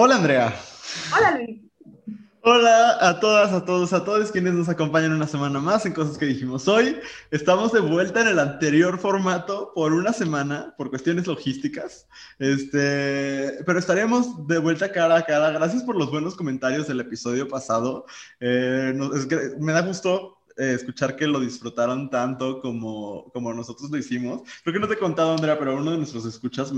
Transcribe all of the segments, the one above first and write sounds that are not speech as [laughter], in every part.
Hola Andrea. Hola Luis. Hola a todas, a todos, a todos quienes nos acompañan una semana más en Cosas que dijimos hoy. Estamos de vuelta en el anterior formato por una semana, por cuestiones logísticas. Este, pero estaremos de vuelta cara a cara. Gracias por los buenos comentarios del episodio pasado. Eh, me da gusto eh, escuchar que lo disfrutaron tanto como, como nosotros lo hicimos. Creo que no te he contado, Andrea, pero uno de nuestros escuchas,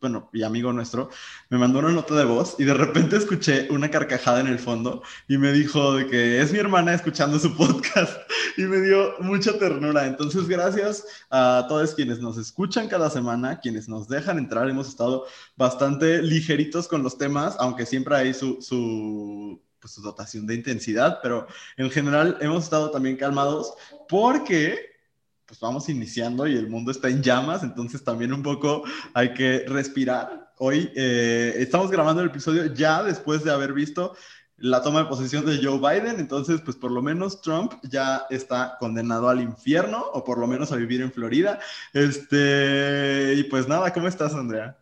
bueno, y amigo nuestro, me mandó una nota de voz y de repente escuché una carcajada en el fondo y me dijo de que es mi hermana escuchando su podcast [laughs] y me dio mucha ternura. Entonces, gracias a todos quienes nos escuchan cada semana, quienes nos dejan entrar. Hemos estado bastante ligeritos con los temas, aunque siempre hay su, su pues, su dotación de intensidad, pero en general hemos estado también calmados porque pues vamos iniciando y el mundo está en llamas, entonces también un poco hay que respirar. Hoy eh, estamos grabando el episodio ya después de haber visto la toma de posesión de Joe Biden, entonces pues por lo menos Trump ya está condenado al infierno o por lo menos a vivir en Florida. Este, y pues nada, ¿cómo estás, Andrea?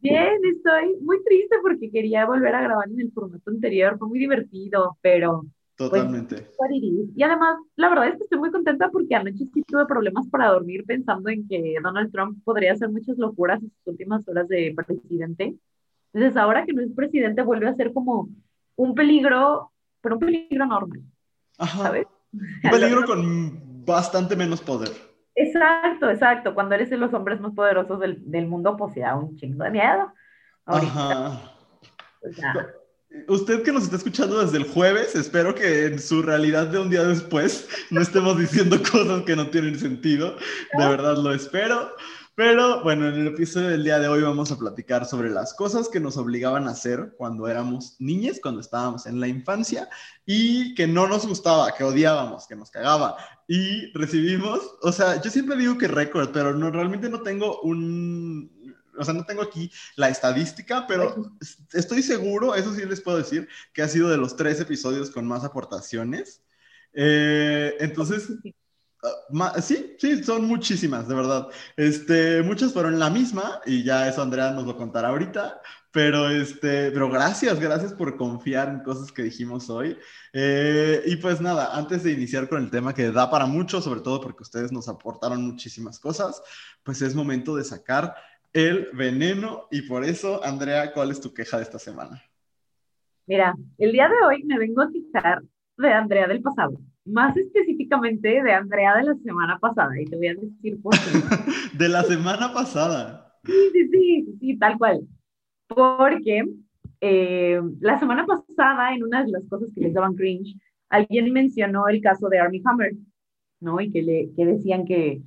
Bien, estoy muy triste porque quería volver a grabar en el formato anterior, fue muy divertido, pero... Pues, Totalmente. y además, la verdad es que estoy muy contenta porque anoche sí tuve problemas para dormir pensando en que Donald Trump podría hacer muchas locuras en sus últimas horas de presidente. Entonces, ahora que no es presidente, vuelve a ser como un peligro, pero un peligro enorme. Ajá. ¿Sabes? Un peligro con bastante menos poder. Exacto, exacto. Cuando eres de los hombres más poderosos del, del mundo, pues da un chingo de miedo. Ajá. Pues Usted que nos está escuchando desde el jueves, espero que en su realidad de un día después no estemos diciendo [laughs] cosas que no tienen sentido. De verdad lo espero. Pero bueno, en el episodio del día de hoy vamos a platicar sobre las cosas que nos obligaban a hacer cuando éramos niñas, cuando estábamos en la infancia y que no nos gustaba, que odiábamos, que nos cagaba. Y recibimos, o sea, yo siempre digo que récord, pero no, realmente no tengo un, o sea, no tengo aquí la estadística, pero estoy seguro, eso sí les puedo decir, que ha sido de los tres episodios con más aportaciones. Eh, entonces, Ah, sí, sí, son muchísimas, de verdad. Este, muchas fueron la misma y ya eso Andrea nos lo contará ahorita, pero este, pero gracias, gracias por confiar en cosas que dijimos hoy. Eh, y pues nada, antes de iniciar con el tema que da para mucho, sobre todo porque ustedes nos aportaron muchísimas cosas, pues es momento de sacar el veneno y por eso, Andrea, ¿cuál es tu queja de esta semana? Mira, el día de hoy me vengo a quitar de Andrea del pasado más específicamente de Andrea de la semana pasada, y te voy a decir por qué. [laughs] de la semana pasada. Sí, sí, sí, sí, tal cual. Porque eh, la semana pasada, en una de las cosas que les daban cringe, alguien mencionó el caso de Army Hammer, ¿no? Y que, le, que decían que,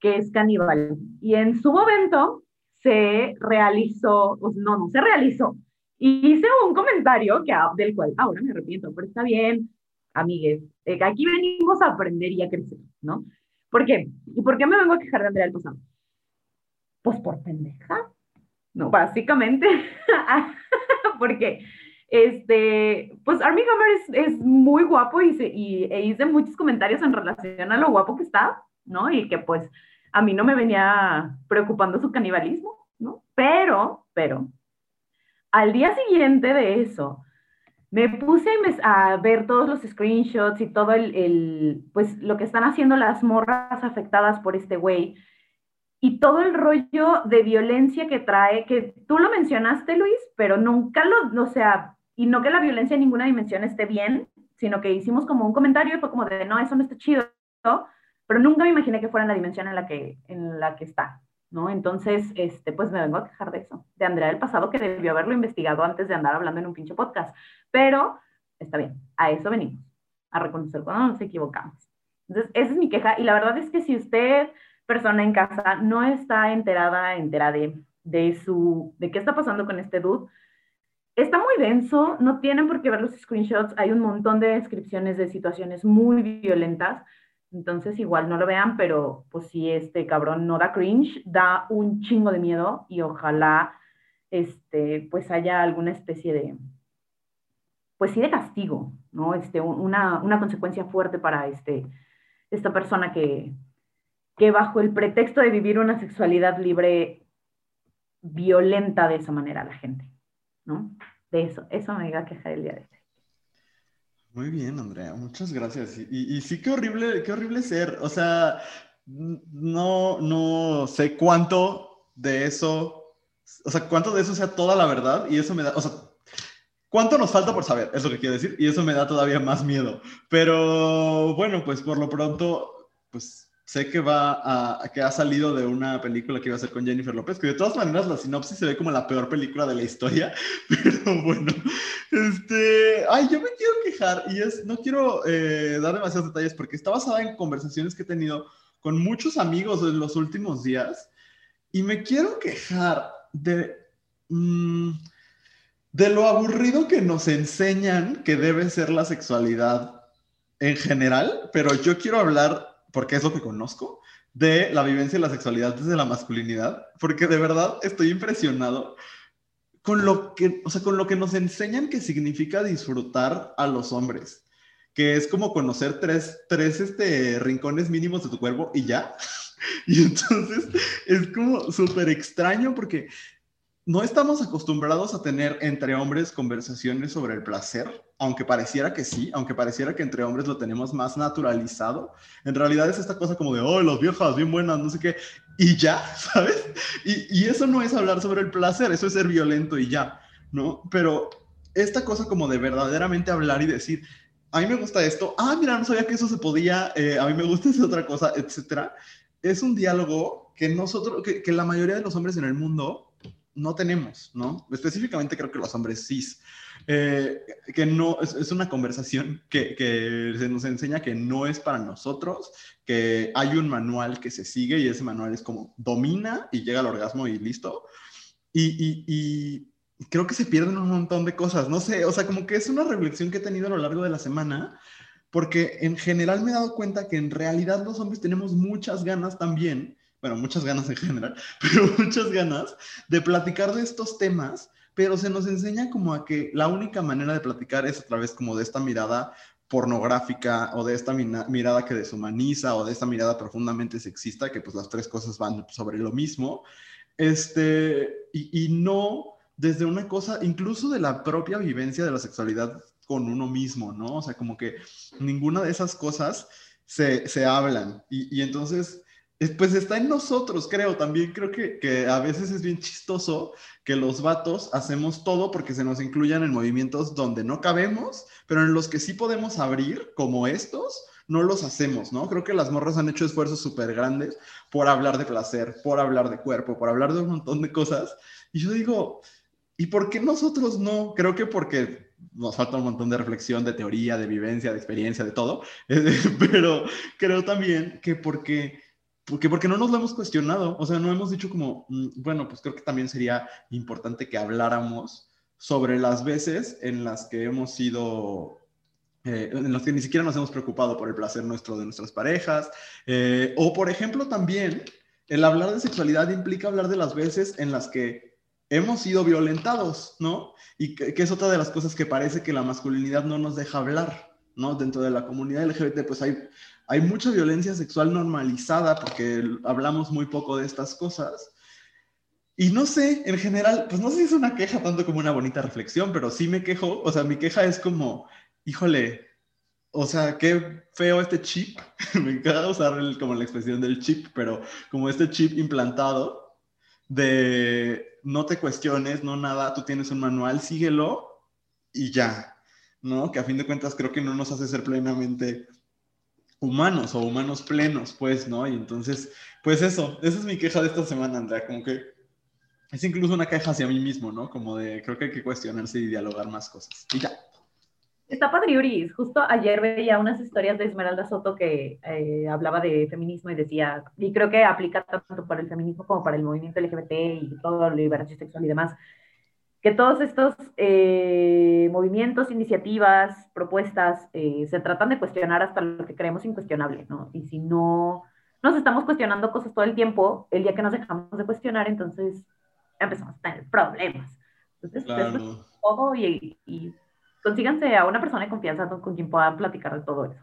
que es caníbal. Y en su momento se realizó, pues no, no se realizó. Hice un comentario que, del cual ahora me arrepiento, pero está bien, amigues, eh, aquí venimos a aprender y a crecer, ¿no? ¿Por qué? ¿Y por qué me vengo a quejar de Andrea del pasado? Pues por pendeja, ¿no? Básicamente, [laughs] porque, este, pues Armie Hammer es, es muy guapo y, se, y e hice muchos comentarios en relación a lo guapo que está, ¿no? Y que pues a mí no me venía preocupando su canibalismo, ¿no? Pero, pero, al día siguiente de eso, me puse a ver todos los screenshots y todo el, pues lo que están haciendo las morras afectadas por este güey y todo el rollo de violencia que trae, que tú lo mencionaste, Luis, pero nunca lo, o sea, y no que la violencia en ninguna dimensión esté bien, sino que hicimos como un comentario y fue como de, no, eso no está chido, pero nunca me imaginé que fuera en la dimensión en la que, en la que está. ¿no? Entonces, este, pues me vengo a quejar de eso, de Andrea del pasado que debió haberlo investigado antes de andar hablando en un pinche podcast. Pero está bien, a eso venimos, a reconocer cuando nos equivocamos. Entonces, esa es mi queja. Y la verdad es que si usted, persona en casa, no está enterada, enterada de, de, su, de qué está pasando con este dude, está muy denso, no tienen por qué ver los screenshots, hay un montón de descripciones de situaciones muy violentas entonces igual no lo vean, pero pues si este cabrón no da cringe, da un chingo de miedo y ojalá este, pues haya alguna especie de, pues sí de castigo, ¿no? Este, una, una consecuencia fuerte para este, esta persona que, que bajo el pretexto de vivir una sexualidad libre violenta de esa manera a la gente. ¿no? De eso, eso me iba a quejar el día de hoy. Muy bien, Andrea, muchas gracias. Y, y, sí, qué horrible, qué horrible ser. O sea, no, no sé cuánto de eso, o sea, cuánto de eso sea toda la verdad y eso me da, o sea, cuánto nos falta por saber, es lo que quiero decir, y eso me da todavía más miedo. Pero bueno, pues por lo pronto, pues sé que va a, que ha salido de una película que iba a hacer con Jennifer López, que de todas maneras la sinopsis se ve como la peor película de la historia, [laughs] pero bueno, este, ay, yo me quiero quejar y es, no quiero eh, dar demasiados detalles porque está basada en conversaciones que he tenido con muchos amigos en los últimos días y me quiero quejar de, mm, de lo aburrido que nos enseñan que debe ser la sexualidad en general, pero yo quiero hablar porque es lo que conozco, de la vivencia de la sexualidad desde la masculinidad, porque de verdad estoy impresionado con lo que, o sea, con lo que nos enseñan que significa disfrutar a los hombres, que es como conocer tres, tres este, rincones mínimos de tu cuerpo y ya. [laughs] Y entonces es como súper extraño porque no estamos acostumbrados a tener entre hombres conversaciones sobre el placer, aunque pareciera que sí, aunque pareciera que entre hombres lo tenemos más naturalizado. En realidad es esta cosa como de, oh, los viejas, bien buenas, no sé qué, y ya, [laughs] ¿sabes? Y, y eso no es hablar sobre el placer, eso es ser violento y ya, ¿no? Pero esta cosa como de verdaderamente hablar y decir, a mí me gusta esto, ah, mira, no sabía que eso se podía, eh, a mí me gusta [laughs] esa otra cosa, etcétera. Es un diálogo que nosotros, que, que la mayoría de los hombres en el mundo no tenemos, ¿no? Específicamente creo que los hombres cis, eh, que no, es, una conversación que, que, se nos enseña que no es para nosotros, que hay un manual que se sigue y ese manual es como domina y llega al orgasmo y listo. Y, y, creo que se pierden un montón de cosas, no sé, o sea, como que es una reflexión que he tenido a lo largo de la semana, porque en general me he dado cuenta que en realidad los hombres tenemos muchas ganas también bueno, muchas ganas en general, [laughs] pero muchas ganas de platicar de estos temas, pero se nos enseña como a que la única manera de platicar es a través como de esta mirada pornográfica o de esta mirada que deshumaniza o de esta mirada profundamente sexista, que pues las tres cosas van sobre lo mismo, este, y, y no desde una cosa, incluso de la propia vivencia de la sexualidad con uno mismo, ¿no? O sea, como que ninguna de esas cosas se, se hablan. Y, y entonces pues está en nosotros, creo. También creo que, que, a veces es bien chistoso que los vatos hacemos todo porque se nos incluyan en movimientos donde no cabemos, pero en los que sí podemos abrir, como estos, no los hacemos, ¿no? Creo que las morras han hecho esfuerzos súper grandes por hablar de placer, por hablar de cuerpo, por hablar de un montón de cosas. Y yo digo, ¿y por qué nosotros no? Creo que porque nos falta un montón de reflexión, de teoría, de vivencia, de experiencia, de todo, [laughs] pero creo también que porque porque, porque no nos lo hemos cuestionado, o sea, no hemos dicho como, mm, bueno, pues creo que también sería importante que habláramos sobre las veces en las que hemos sido, eh, en las que ni siquiera nos hemos preocupado por el placer nuestro de nuestras parejas, eh, o por ejemplo también, el hablar de sexualidad implica hablar de las veces en las que hemos sido violentados, ¿no? Y que, que es otra de las cosas que parece que la masculinidad no nos deja hablar, ¿no? Dentro de la comunidad LGBT, pues hay hay mucha violencia sexual normalizada porque hablamos muy poco de estas cosas. Y no sé, en general, pues no sé si es una queja tanto como una bonita reflexión, pero sí me quejo, o sea, mi queja es como, híjole, o sea, qué feo este chip, [laughs] me encanta usar como la expresión del chip, pero como este chip implantado de no te cuestiones, no nada, tú tienes un manual, síguelo y ya, ¿no? Que a fin de cuentas creo que no nos hace ser plenamente humanos o humanos plenos, pues, ¿no? Y entonces, pues eso, esa es mi queja de esta semana, Andrea, como que es incluso una queja hacia mí mismo, ¿no? Como de, creo que hay que cuestionarse y dialogar más cosas. Y ya. Está padriuris. Justo ayer veía unas historias de Esmeralda Soto que eh, hablaba de feminismo y decía, y creo que aplica tanto para el feminismo como para el movimiento LGBT y todo, liberación sexual y demás, que todos estos eh, movimientos, iniciativas, propuestas eh, se tratan de cuestionar hasta lo que creemos incuestionable, ¿no? Y si no nos estamos cuestionando cosas todo el tiempo, el día que nos dejamos de cuestionar, entonces empezamos a tener problemas. Entonces, claro. todo y, y, consíganse a una persona de confianza con quien puedan platicar de todo eso.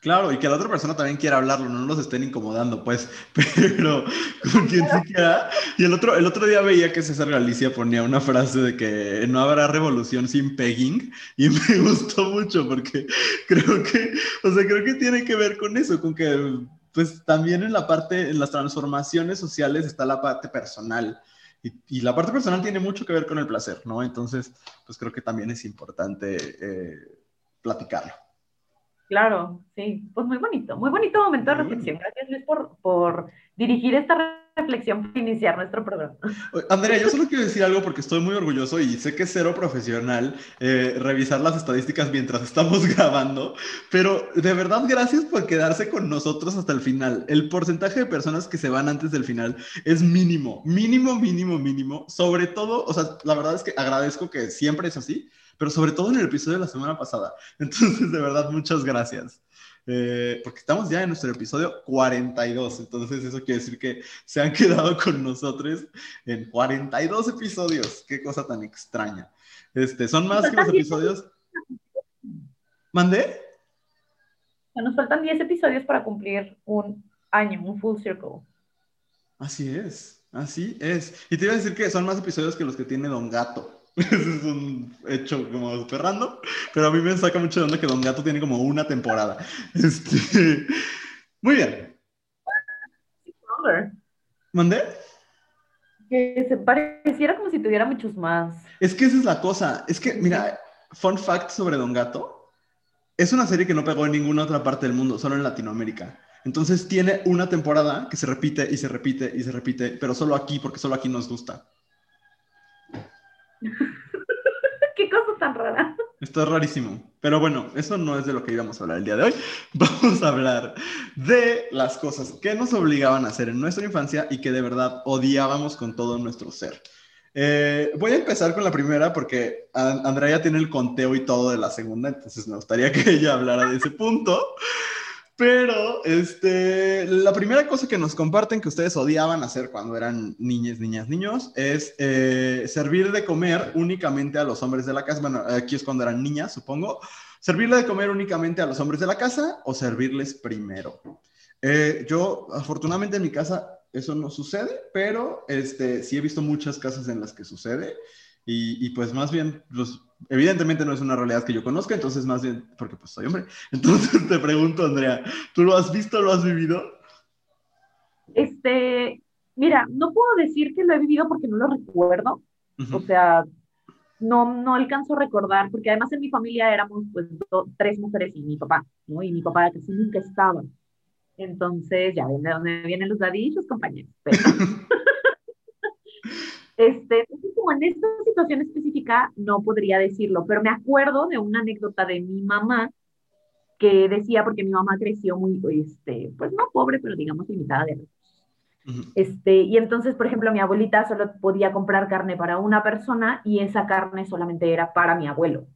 Claro, y que la otra persona también quiera hablarlo, no los estén incomodando, pues, [laughs] pero con quien se quiera. Y el otro, el otro día veía que César Galicia ponía una frase de que no habrá revolución sin pegging, y [laughs] me gustó mucho porque creo que, o sea, creo que tiene que ver con eso, con que, pues, también en la parte, en las transformaciones sociales está la parte personal. Y, la parte personal tiene mucho que ver con el placer, ¿no? Entonces, pues creo que también es importante eh, platicarlo. Claro, sí, pues muy bonito, muy bonito momento de reflexión. Gracias Luis por, por dirigir esta reflexión para iniciar nuestro programa. Andrea, yo solo quiero decir algo porque estoy muy orgulloso y sé que es cero profesional eh, revisar las estadísticas mientras estamos [laughs] grabando, pero de verdad gracias por quedarse con nosotros hasta el final. El porcentaje de personas que se van antes del final es mínimo, mínimo, mínimo, mínimo. Sobre todo, o sea, la verdad es que agradezco que siempre es así, pero sobre todo en el episodio de la semana pasada. [laughs] Entonces, de verdad, muchas gracias. Eh, porque estamos ya en nuestro episodio 42, entonces eso quiere decir que se han [laughs] quedado con nosotros en 42 episodios. Qué cosa tan extraña. Este, son más que los episodios. ¿Mandé? Nos faltan 10 episodios para cumplir un año, un full circle. Así es, así es. Y te iba a decir que son más episodios que los que tiene Don Gato. [laughs] Ese es un hecho como super random, pero a mí me saca mucho de onda que Don Gato tiene como una temporada. [laughs] Este... Muy bien. ¿Mandé? Que se pareciera como si tuviera muchos más. Es que esa es la cosa. Es que, mira, fun fact sobre Don Gato. Es una serie que no pegó en ninguna otra parte del mundo, solo en Latinoamérica. Entonces tiene una temporada que se repite y se repite y se repite, pero solo aquí, porque solo aquí nos gusta. [laughs] Qué cosa tan rara. Esto es rarísimo. Pero bueno, eso no es de lo que íbamos a hablar el día de hoy. [laughs] Vamos a hablar de las cosas que nos obligaban a hacer en nuestra infancia y que de verdad odiábamos con todo nuestro ser. Eh, voy a empezar con la primera porque Andrea tiene el conteo y todo de la segunda, entonces me gustaría que ella hablara de ese punto. Pero, este, la primera cosa que nos comparten que ustedes odiaban hacer cuando eran niñas, niñas, niños, es eh, servir de comer únicamente a los hombres de la casa. Bueno, aquí es cuando eran niñas, supongo. Servirle de comer únicamente a los hombres de la casa o servirles primero. Eh, yo, afortunadamente en mi casa eso no sucede, pero este, sí he visto muchas casas en las que sucede. Y, y pues más bien, los, evidentemente no es una realidad que yo conozca, entonces más bien, porque pues soy hombre. [laughs] Entonces te pregunto, Andrea, ¿tú lo has visto, lo has vivido? Este, mira, no puedo decir que lo he vivido porque no lo recuerdo. O sea, no, no alcanzo a recordar, porque además en mi familia éramos pues tres mujeres y mi papá, ¿no? Y mi papá casi nunca estaba. Entonces, ya ven de dónde vienen los ladillos, compañeros. Pero... [laughs] Este, como en esta situación específica no podría decirlo, pero me acuerdo de una anécdota de mi mamá que decía, porque mi mamá creció muy, este, pues no pobre, pero digamos limitada de recursos. Este, y entonces, por ejemplo, mi abuelita solo podía comprar carne para una persona y esa carne solamente era para mi abuelo,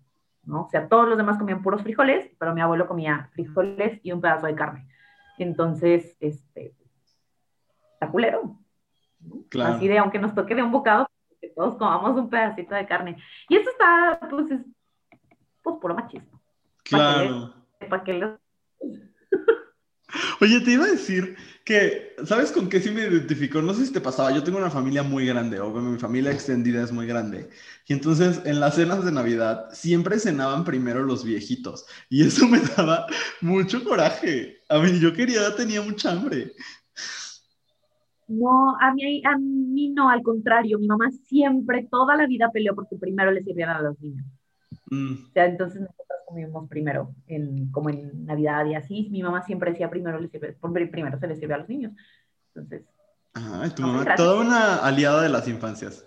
¿no? O sea, todos los demás comían puros frijoles, pero mi abuelo comía frijoles y un pedazo de carne. Entonces, este, está culero. Así de, aunque nos toque de un bocado, que todos comamos un pedacito de carne. Y eso está, pues, es, pues, puro machismo. Claro. Para que, Oye, te iba a decir que, ¿sabes con qué sí me identificó? No sé si te pasaba, yo tengo una familia muy grande, o mi familia extendida es muy grande. Y entonces en las cenas de Navidad siempre cenaban primero los viejitos. Y eso [laughs] me daba mucho coraje. A mí yo quería, tenía mucha hambre. No, a mí, a mí no, al contrario, mi mamá siempre, toda la vida peleó porque primero le sirvieran a los niños. Mm. O sea, entonces nosotros comimos primero, en, como en Navidad y así, mi mamá siempre decía primero, le sirve, primero se le sirve a los niños. Entonces. Ah, tu mamá, toda una aliada de las infancias.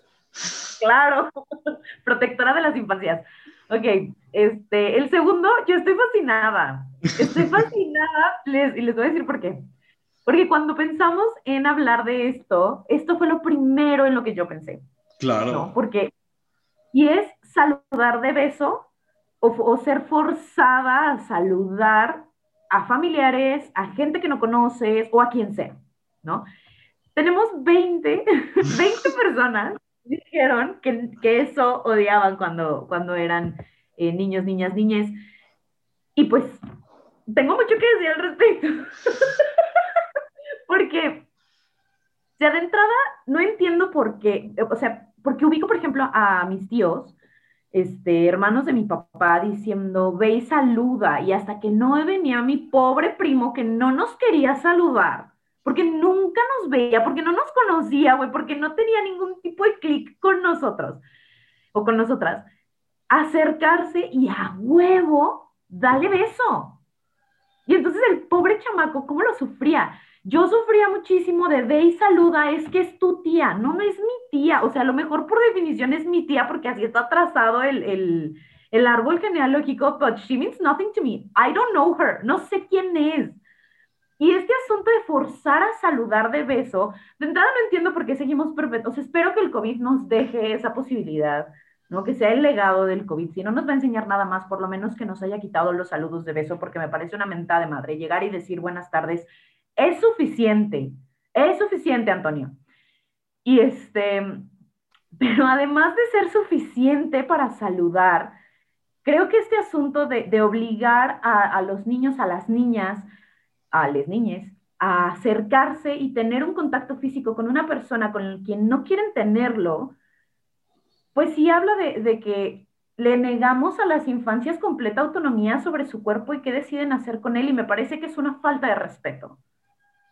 Claro, [laughs] protectora de las infancias. Ok, este, el segundo, yo estoy fascinada. Estoy [laughs] fascinada, les, y les voy a decir por qué. Porque cuando pensamos en hablar de esto, esto fue lo primero en lo que yo pensé. Claro. ¿no? Porque, y es saludar de beso o, ser forzada a saludar a familiares, a gente que no conoces o a quien sea, ¿no? Tenemos 20, 20 [laughs] personas que dijeron que, que, eso odiaban cuando, cuando eran eh, niños, niñas, niñas. Y pues tengo mucho que decir al respecto. [laughs] porque, o sea, de entrada, no entiendo por qué, o sea, porque ubico, por ejemplo, a mis tíos, este, hermanos de mi papá, diciendo, ve y saluda, y hasta que no venía mi pobre primo que no nos quería saludar, porque nunca nos veía, porque no nos conocía, güey, porque no tenía ningún tipo de clic con nosotros o con nosotras, acercarse y a huevo, dale beso. Y entonces el pobre chamaco, ¿cómo lo sufría? Yo sufría muchísimo de ve y saluda, es que es tu tía, no, no es mi tía, o sea, a lo mejor por definición es mi tía porque así está trazado el, el, el árbol genealógico, but she means nothing to me. I don't know her, no sé quién es. Y este asunto de forzar a saludar de beso, de entrada no entiendo por qué seguimos perpetuos. Espero que el COVID nos deje esa posibilidad, ¿no? Que sea el legado del COVID. Si no nos va a enseñar nada más, por lo menos que nos haya quitado los saludos de beso, porque me parece una mentada de madre. Llegar y decir buenas tardes es suficiente, es suficiente, Antonio. Y este, pero además de ser suficiente para saludar, creo que este asunto de, obligar a, los niños, a las niñas, a las niñas, a acercarse y tener un contacto físico con una persona con quien no quieren tenerlo, pues sí habla de, de, que le negamos a las infancias completa autonomía sobre su cuerpo y qué deciden hacer con él y me parece que es una falta de respeto.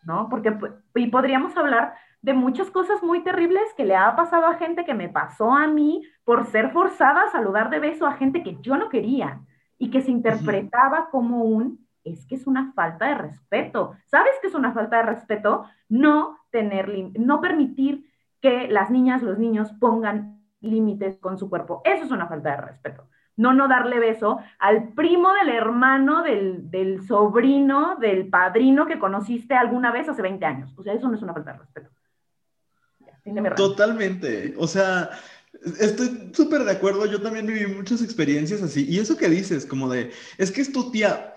¿No? Porque, y podríamos hablar de muchas cosas muy terribles que le ha pasado a gente que me pasó a mí por ser forzada a saludar de beso a gente que yo no quería y que se interpretaba como un, es que es una falta de respeto. ¿Sabes que es una falta de respeto? No tener, no permitir que las niñas, los niños pongan límites con su cuerpo. Eso es una falta de respeto no no darle beso al primo del hermano, del, sobrino, del padrino que conociste alguna vez hace 20 años. O sea, eso no es una falta de respeto. Totalmente. O sea, estoy súper de acuerdo. Yo también viví muchas experiencias así. Y eso que dices, como de, es que es tu tía.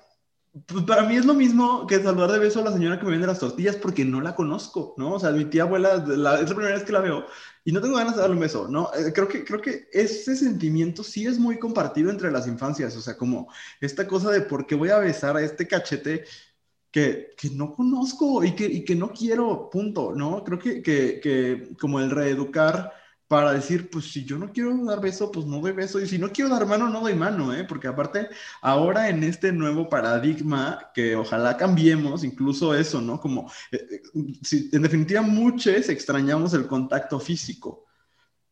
Pues para mí es lo mismo que saludar de beso a la señora que me vende las tortillas porque no la conozco, ¿no? O sea, mi tía abuela, es la primera vez que la veo y no tengo ganas de darle un beso, ¿no? Eh, creo, que, creo que ese sentimiento sí es muy compartido entre las infancias, o sea, como esta cosa de por qué voy a besar a este cachete que, que no conozco y que, y que no quiero, punto, ¿no? Creo que, que, que como el reeducar para decir, pues si yo no quiero dar beso, pues no doy beso, y si no quiero dar mano, no doy mano, ¿eh? Porque aparte, ahora en este nuevo paradigma, que ojalá cambiemos, incluso eso, ¿no? Como, eh, eh, en definitiva, muchos extrañamos el contacto físico,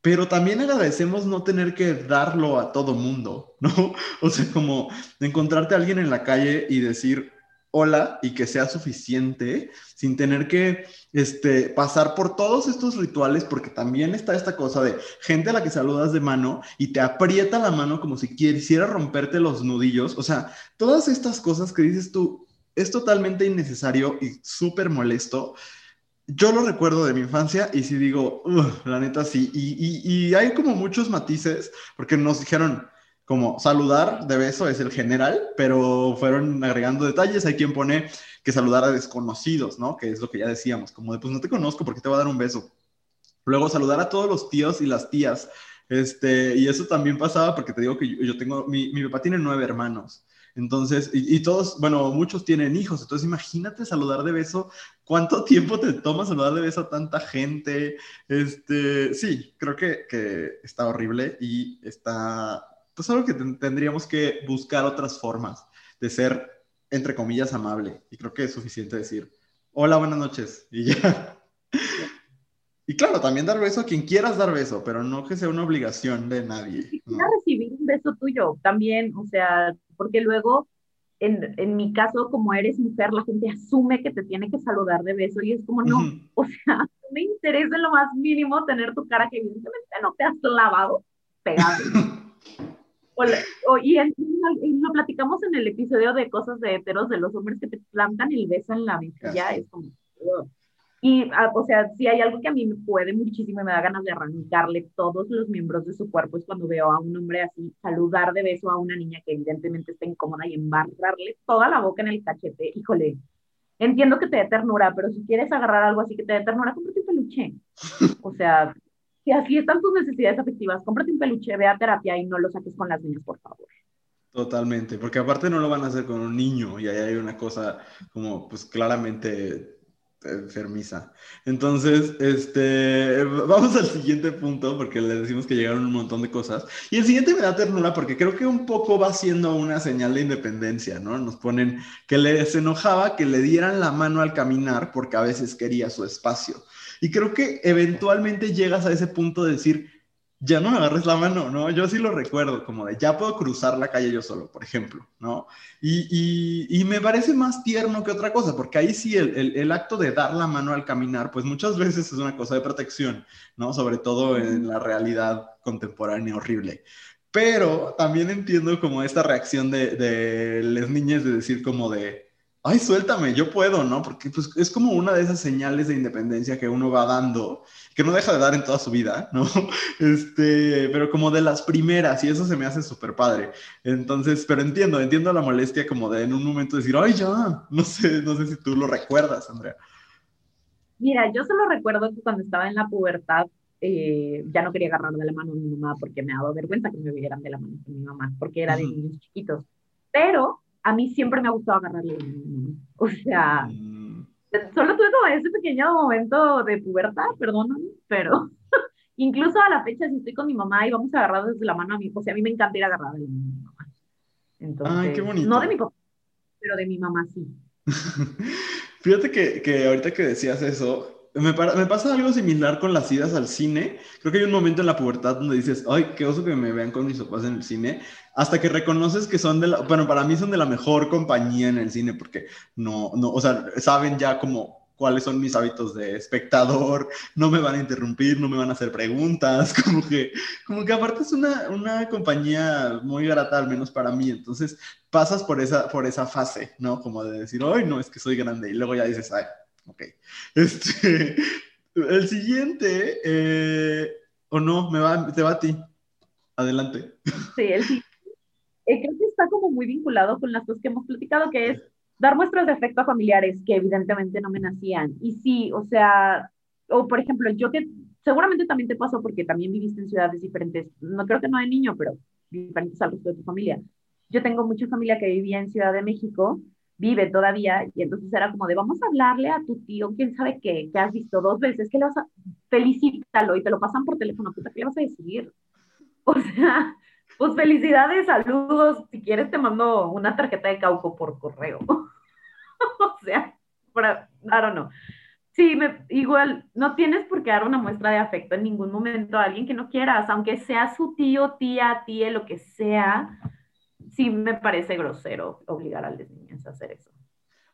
pero también agradecemos no tener que darlo a todo mundo, ¿no? [laughs] O sea, como encontrarte a alguien en la calle y decir, hola y que sea suficiente sin tener que este, pasar por todos estos rituales, porque también está esta cosa de gente a la que saludas de mano y te aprieta la mano como si quisiera romperte los nudillos. O sea, todas estas cosas que dices tú es totalmente innecesario y súper molesto. Yo lo recuerdo de mi infancia y sí digo, la neta sí. y hay como muchos matices, porque nos dijeron, como saludar de beso es el general, pero fueron agregando detalles. Hay quien pone que saludar a desconocidos, ¿no? Que es lo que ya decíamos, como de, pues no te conozco, porque te voy a dar un beso? Luego saludar a todos los tíos y las tías. Este, y eso también pasaba porque te digo que yo, tengo, mi, mi, papá tiene nueve hermanos. Entonces, y, todos, bueno, muchos tienen hijos. Entonces, imagínate saludar de beso. ¿Cuánto tiempo te toma saludar de beso a tanta gente? Este, sí, creo que, que está horrible y está pues algo que tendríamos que buscar otras formas de ser, entre comillas, amable. Y creo que es suficiente decir, hola, buenas noches, y ya. y claro, también dar beso a quien quieras dar beso, pero no que sea una obligación de nadie. ¿no? recibir un beso tuyo también, o sea, porque luego, en, en, mi caso, como eres mujer, la gente asume que te tiene que saludar de beso y es como, no, o sea, no me interesa en lo más mínimo tener tu cara que evidentemente no te has lavado pegado. [laughs] O, y, lo platicamos en el episodio de cosas de heteros de los hombres que te plantan el beso en la mejilla, es como... Y, ah, o sea, si hay algo que a mí me puede muchísimo y me da ganas de arrancarle todos los miembros de su cuerpo es cuando veo a un hombre así saludar de beso a una niña que evidentemente está incómoda y embarrarle toda la boca en el cachete. Híjole, entiendo que te dé ternura, pero si quieres agarrar algo así que te dé ternura, cómprate un peluche. O sea, si así están tus necesidades afectivas, cómprate un peluche, ve a terapia y no lo saques con las niñas, por favor. Totalmente, porque aparte no lo van a hacer con un niño y ahí hay una cosa como pues claramente enfermiza. Entonces, este, vamos al siguiente punto porque le decimos que llegaron un montón de cosas. Y el siguiente me da ternura porque creo que un poco va siendo una señal de independencia, ¿no? Nos ponen que les enojaba que le dieran la mano al caminar porque a veces quería su espacio. Y creo que eventualmente llegas a ese punto de decir, ya no me agarres la mano, ¿no? Yo sí lo recuerdo, como de ya puedo cruzar la calle yo solo, por ejemplo, ¿no? Y, me parece más tierno que otra cosa, porque ahí sí el, acto de dar la mano al caminar, pues muchas veces es una cosa de protección, ¿no? Sobre todo en la realidad contemporánea horrible. Pero también entiendo como esta reacción de, de las niñas de decir como de, ay, suéltame, yo puedo, ¿no? Porque pues, es como una de esas señales de independencia que uno va dando, que no deja de dar en toda su vida, ¿no? [laughs] Este, pero como de las primeras, y eso se me hace súper padre. Entonces, pero entiendo, entiendo la molestia como de en un momento decir, ay, ya, no sé, no sé si tú lo recuerdas, Andrea. Mira, yo solo recuerdo que cuando estaba en la pubertad, eh, ya no quería agarrar de la mano a mi mamá porque me daba vergüenza que me vieran de la mano con mi mamá, porque era de niños chiquitos. Pero a mí siempre me ha gustado agarrarle O sea, mm. solo tuve como ese pequeño momento de pubertad, perdóname, pero [laughs] incluso a la fecha, si estoy con mi mamá y vamos a agarrar desde la mano a mi, o sea, a mí me encanta ir a agarrar de mi mamá. Entonces, Ay, qué bonito. No de mi papá, pero de mi mamá sí. [laughs] Fíjate que, que ahorita que decías eso, me, pasa algo similar con las idas al cine. Creo que hay un momento en la pubertad donde dices, ay, qué oso que me vean con mis papás en el cine. Hasta que reconoces que son de la, bueno, para mí son de la mejor compañía en el cine porque no, no, o sea, saben ya como cuáles son mis hábitos de espectador, no me van a interrumpir, no me van a hacer preguntas, [laughs] como que, como que aparte es una, una compañía muy grata, al menos para mí. Entonces pasas por esa, por esa fase, ¿no? Como de decir, ay, no, es que soy grande. Y luego ya dices, ay, Ok. [laughs] Este, el siguiente, eh, o no, me va, te va a ti. Adelante. Sí, el siguiente. Eh, creo que está como muy vinculado con las cosas que hemos platicado, que es dar muestras de afecto a familiares que evidentemente no me nacían. Y sí, o sea, o por ejemplo, yo que seguramente también te pasó porque también viviste en ciudades diferentes, no creo que no de niño, pero diferentes al resto de tu familia. Yo tengo mucha familia que vivía en Ciudad de México vive todavía, y entonces era como de, vamos a hablarle a tu tío, quién sabe qué, que has visto dos veces, que le vas a, felicítalo, y te lo pasan por teléfono, puta, ¿qué le vas a decir? [laughs] O sea, pues felicidades, saludos, si quieres te mando una tarjeta de cauco por correo. [laughs] o sea, para, I don't know. Sí, me, igual, no tienes por qué dar una muestra de afecto en ningún momento a alguien que no quieras, aunque sea su tío, tía, tía, lo que sea, sí me parece grosero obligar a las niñas a hacer eso.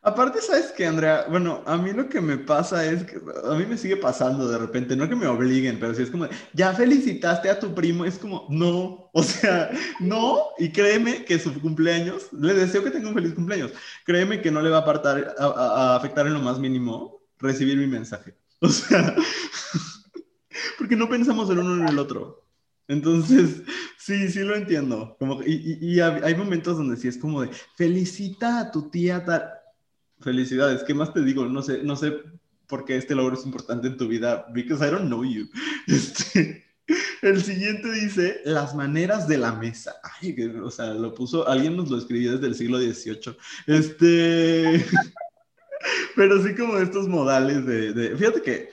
Aparte, ¿sabes qué, Andrea? Bueno, a mí lo que me pasa es que a mí me sigue pasando de repente, no que me obliguen, pero si es como, ya felicitaste a tu primo, es como, no, [laughs] o sea, no, y créeme que su cumpleaños, le deseo que tenga un feliz cumpleaños, créeme que no le va a, apartar, a afectar en lo más mínimo recibir mi mensaje. O sea, [laughs] porque no pensamos el uno en el otro. Entonces, sí, sí lo entiendo. Como, y, y, hay momentos donde sí es como de, felicita a tu tía tal. Felicidades, ¿qué más te digo? No sé, no sé por qué este logro es importante en tu vida, because I don't know you. [laughs] Este, el siguiente dice, las maneras de la mesa. Ay, o sea, lo puso, alguien nos lo escribió desde el siglo XVIII. Este, [laughs] pero sí como estos modales de, fíjate que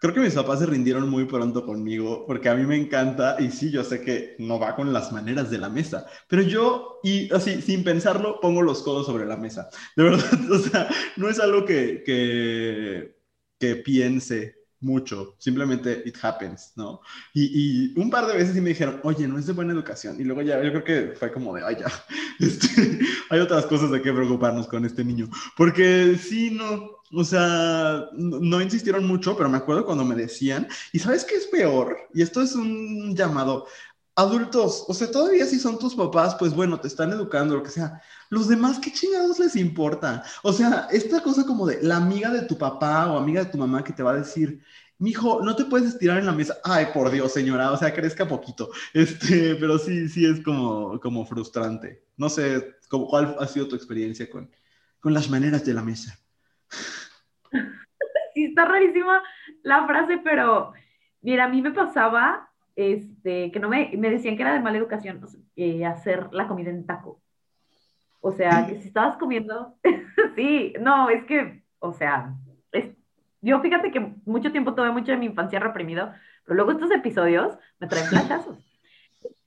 Creo que mis papás se rindieron muy pronto conmigo porque a mí me encanta y sí, yo sé que no va con las maneras de la mesa, pero yo, y así, sin pensarlo, pongo los codos sobre la mesa. De verdad, [laughs] o sea, no es algo que, que, que piense mucho, simplemente it happens, ¿no? Y, y, un par de veces sí me dijeron, oye, no es de buena educación. Y luego ya, yo creo que fue como de, ay, ya, [laughs] este, hay otras cosas de qué preocuparnos con este niño. Porque sí, no, o sea, no, insistieron mucho, pero me acuerdo cuando me decían, y ¿sabes qué es peor? Y esto es un llamado, adultos, o sea, todavía si son tus papás, pues bueno, te están educando, lo que sea. Los demás, ¿qué chingados les importa? O sea, esta cosa como de la amiga de tu papá o amiga de tu mamá que te va a decir, mijo, no te puedes estirar en la mesa. Ay, por Dios, señora, o sea, crezca poquito. Este, pero sí, sí es como, como frustrante. No sé, ¿cuál ha sido tu experiencia con, con las maneras de la mesa? [laughs] Sí, está rarísima la frase, pero mira, a mí me pasaba este, que no me, me decían que era de mala educación eh, hacer la comida en taco. O sea, que si estabas comiendo, [laughs] sí, no, es que, o sea, yo fíjate que mucho tiempo tuve mucho de mi infancia reprimido, pero luego estos episodios me traen flashazos.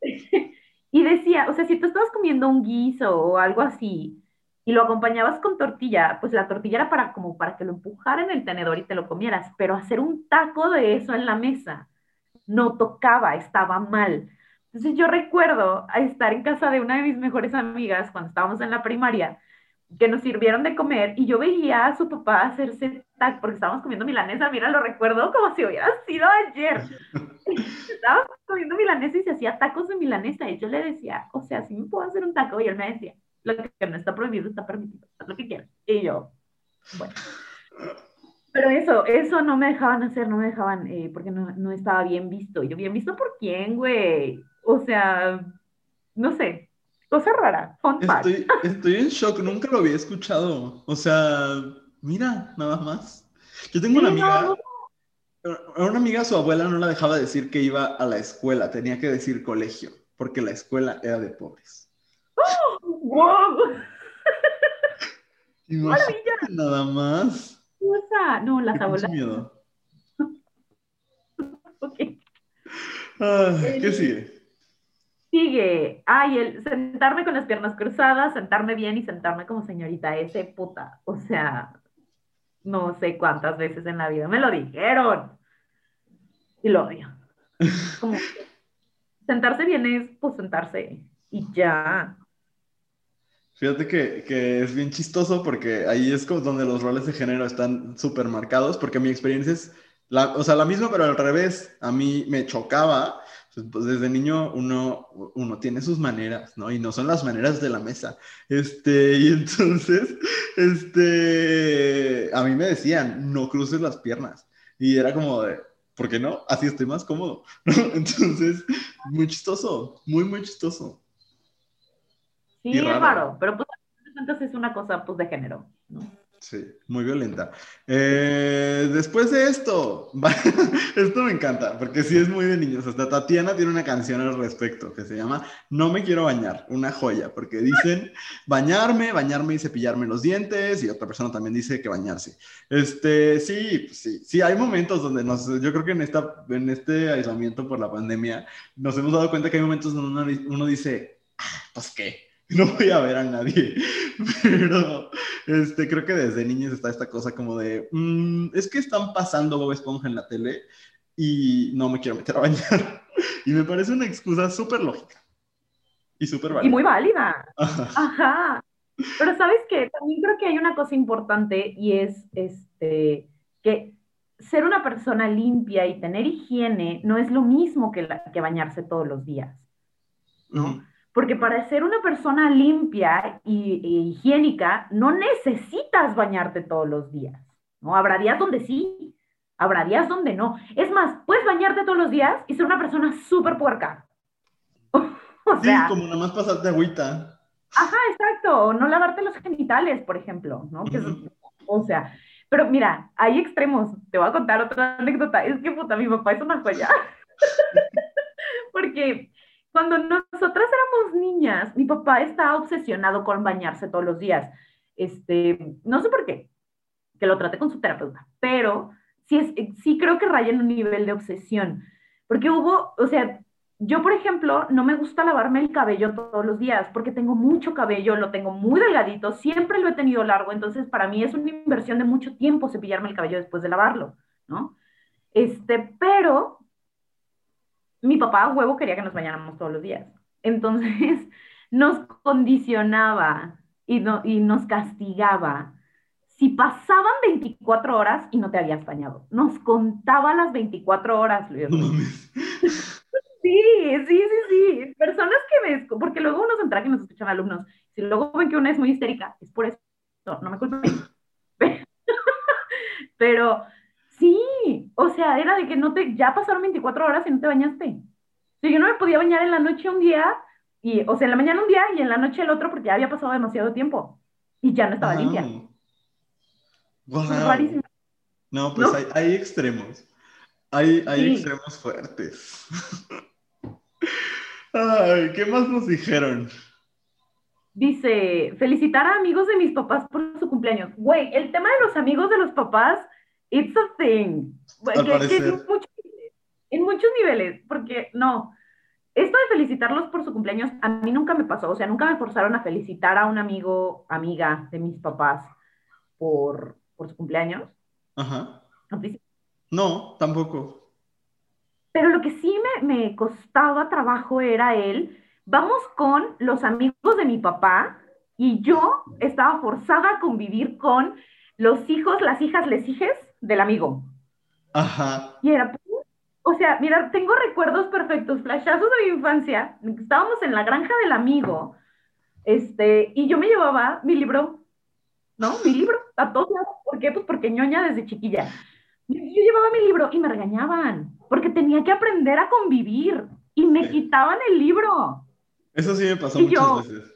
[laughs] y decía, o sea, si tú estabas comiendo un guiso o algo así y lo acompañabas con tortilla, pues la tortilla era para como para que lo empujara en el tenedor y te lo comieras, pero hacer un taco de eso en la mesa no tocaba, estaba mal. Entonces yo recuerdo estar en casa de una de mis mejores amigas cuando estábamos en la primaria, que nos sirvieron de comer y yo veía a su papá hacerse tac, porque estábamos comiendo milanesa, mira, lo recuerdo como si hubiera sido ayer. [laughs] estábamos comiendo milanesa y se hacía tacos de milanesa y yo le decía, o sea, si me puedo hacer un taco y él me decía, lo que no está prohibido está permitido, haz lo que quieras. Y yo, bueno. Pero eso, eso no me dejaban hacer, no me dejaban, eh, porque no, no, estaba bien visto. Y yo, ¿bien visto por quién, güey? O sea, no sé, cosa rara. Estoy, estoy en shock, nunca lo había escuchado. O sea, mira, nada más. Yo tengo una amiga, una amiga, su abuela no la dejaba decir que iba a la escuela, tenía que decir colegio, porque la escuela era de pobres. ¡Oh! ¡Wow! [laughs] nada más. No, las abuelas. [laughs] Ah, ¿Qué sigue? Sigue. Ay, el sentarme con las piernas cruzadas, sentarme bien y sentarme como señorita ese puta. O sea, no sé cuántas veces en la vida me lo dijeron. Y lo odio. [laughs] Como sentarse bien es pues sentarse y ya. Fíjate que, es bien chistoso porque ahí es como donde los roles de género están súper marcados, porque mi experiencia es, la, o sea, la misma, pero al revés. A mí me chocaba, pues, desde niño uno, uno tiene sus maneras, ¿no? Y no son las maneras de la mesa. Este, [laughs] y entonces, este, a mí me decían, no cruces las piernas. Y era como de, ¿por qué no? Así estoy más cómodo. [laughs] Entonces, muy chistoso, muy, muy chistoso. Sí, es raro. pero pues entonces es una cosa pues de género, ¿no? Sí, muy violenta. Eh, después de esto, [laughs] esto me encanta, porque sí es muy de niños. Hasta Tatiana tiene una canción al respecto que se llama No me quiero bañar, una joya, porque dicen bañarme, bañarme y cepillarme los dientes, y otra persona también dice que bañarse. Este, sí, sí, sí, hay momentos donde nos, yo creo que en, esta, en este aislamiento por la pandemia nos hemos dado cuenta que hay momentos donde uno, uno dice, ah, pues qué no voy a ver a nadie, [laughs] pero este, creo que desde niños está esta cosa como de, mm, es que están pasando Bob Esponja en la tele y no me quiero meter a bañar. [laughs] Y me parece una excusa súper lógica y súper válida. Y muy válida. Ajá. Pero sabes que también creo que hay una cosa importante y es este, que ser una persona limpia y tener higiene no es lo mismo que, que bañarse todos los días. ¿no? Porque para ser una persona limpia y, higiénica, no necesitas bañarte todos los días. ¿no? Habrá días donde sí, habrá días donde no. Es más, puedes bañarte todos los días y ser una persona súper puerca. [laughs] o sí, como nada más pasarte agüita. Ajá, exacto. O no lavarte los genitales, por ejemplo, ¿no? o sea, pero mira, hay extremos. Te voy a contar otra anécdota. Es que puta, mi papá es una joya. [laughs] Porque cuando nosotras éramos niñas, mi papá estaba obsesionado con bañarse todos los días. Este, no sé por qué, que lo trate con su terapeuta, pero sí, es, sí creo que raya en un nivel de obsesión. Porque hubo, o sea, yo, por ejemplo, no me gusta lavarme el cabello todos los días porque tengo mucho cabello, lo tengo muy delgadito, siempre lo he tenido largo, entonces para mí es una inversión de mucho tiempo cepillarme el cabello después de lavarlo, ¿no? Este, pero mi papá a huevo quería que nos bañáramos todos los días. Entonces [laughs] nos condicionaba y, no, y nos castigaba. Si pasaban 24 horas y no te habías bañado, nos contaba las 24 horas, Luis. Sí, sí, sí, sí. Personas que me... Porque luego uno se entera que nos escuchan alumnos. Si luego ven que una es muy histérica, es por eso. No, no me culpen. [laughs] Pero Sí, o sea, era de que no te, ya pasaron 24 horas y no te bañaste. O yo no me podía bañar en la noche un día, y, o sea, en la mañana un día y en la noche el otro porque ya había pasado demasiado tiempo y ya no estaba limpia. No, pues Hay, extremos. Hay, hay extremos fuertes. [laughs] Ay, ¿qué más nos dijeron? Dice, felicitar a amigos de mis papás por su cumpleaños. Güey, el tema de los amigos de los papás, it's a thing. en, muchos, niveles, porque no, esto de felicitarlos por su cumpleaños a mí nunca me pasó, o sea, nunca me forzaron a felicitar a un amigo, amiga de mis papás por, por su cumpleaños. Ajá. No, tampoco. Pero lo que sí me, me costaba trabajo era él vamos con los amigos de mi papá y yo estaba forzada a convivir con los hijos, las hijas, les hijes del amigo. Ajá. Y era, o sea, mira, tengo recuerdos perfectos, flashazos de mi infancia. Estábamos en la granja del amigo, este, y yo me llevaba mi libro, ¿no? Mi libro a todos lados. ¿Por qué? Pues porque ñoña desde chiquilla. Yo llevaba mi libro y me regañaban, porque tenía que aprender a convivir y me quitaban el libro. Eso sí me pasó muchas veces.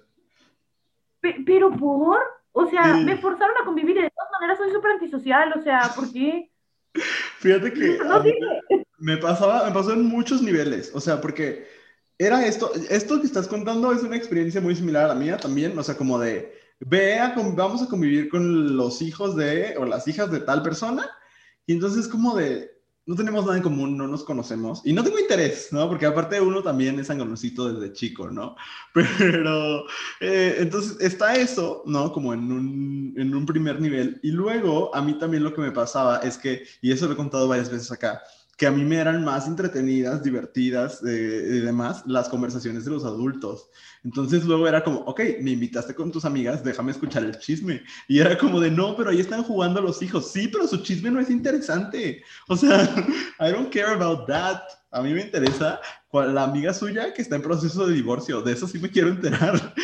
Pero por, o sea, me forzaron a convivir y de todas maneras soy súper antisocial, o sea, ¿por qué? [laughs] Fíjate que me pasaba, me pasó en muchos niveles, o sea, porque era esto, esto que estás contando es una experiencia muy similar a la mía también, o sea, como de, ve vamos a convivir con los hijos de, o las hijas de tal persona, y entonces como de, no tenemos nada en común, no nos conocemos y no tengo interés, ¿no? Porque aparte uno también es angonosito desde chico, ¿no? [laughs] Pero eh, entonces está eso, ¿no? Como en un, en un primer nivel. Y luego a mí también lo que me pasaba es que, y eso lo he contado varias veces acá, que a mí me eran más entretenidas, divertidas eh, y demás las conversaciones de los adultos. Entonces luego era como, ok, me invitaste con tus amigas, déjame escuchar el chisme. Y era como de, no, pero ahí están jugando los hijos. Sí, pero su chisme no es interesante. O sea, [laughs] I don't care about that. A mí me interesa la amiga suya que está en proceso de divorcio. De eso sí me quiero enterar.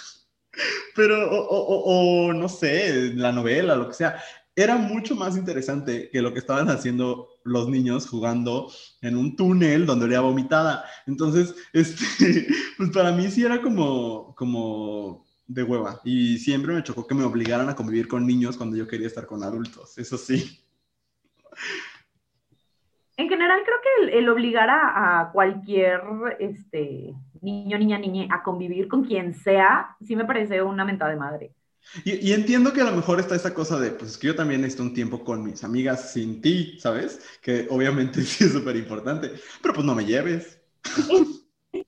[laughs] pero, o, o, o no sé, la novela, lo que sea era mucho más interesante que lo que estaban haciendo los niños jugando en un túnel donde olía vomitada. Entonces, [laughs] este, pues para mí sí era como, como de hueva. Y siempre me chocó que me obligaran a convivir con niños cuando yo quería estar con adultos. Eso sí. En general, creo que el, obligar a, cualquier este, niño, niña, niña a convivir con quien sea, sí me parece una mentada de madre. Y, entiendo que a lo mejor está esa cosa de, pues es que yo también necesito un tiempo con mis amigas sin ti, ¿sabes? Que obviamente [laughs] sí es súper importante, pero pues no me lleves. Eso,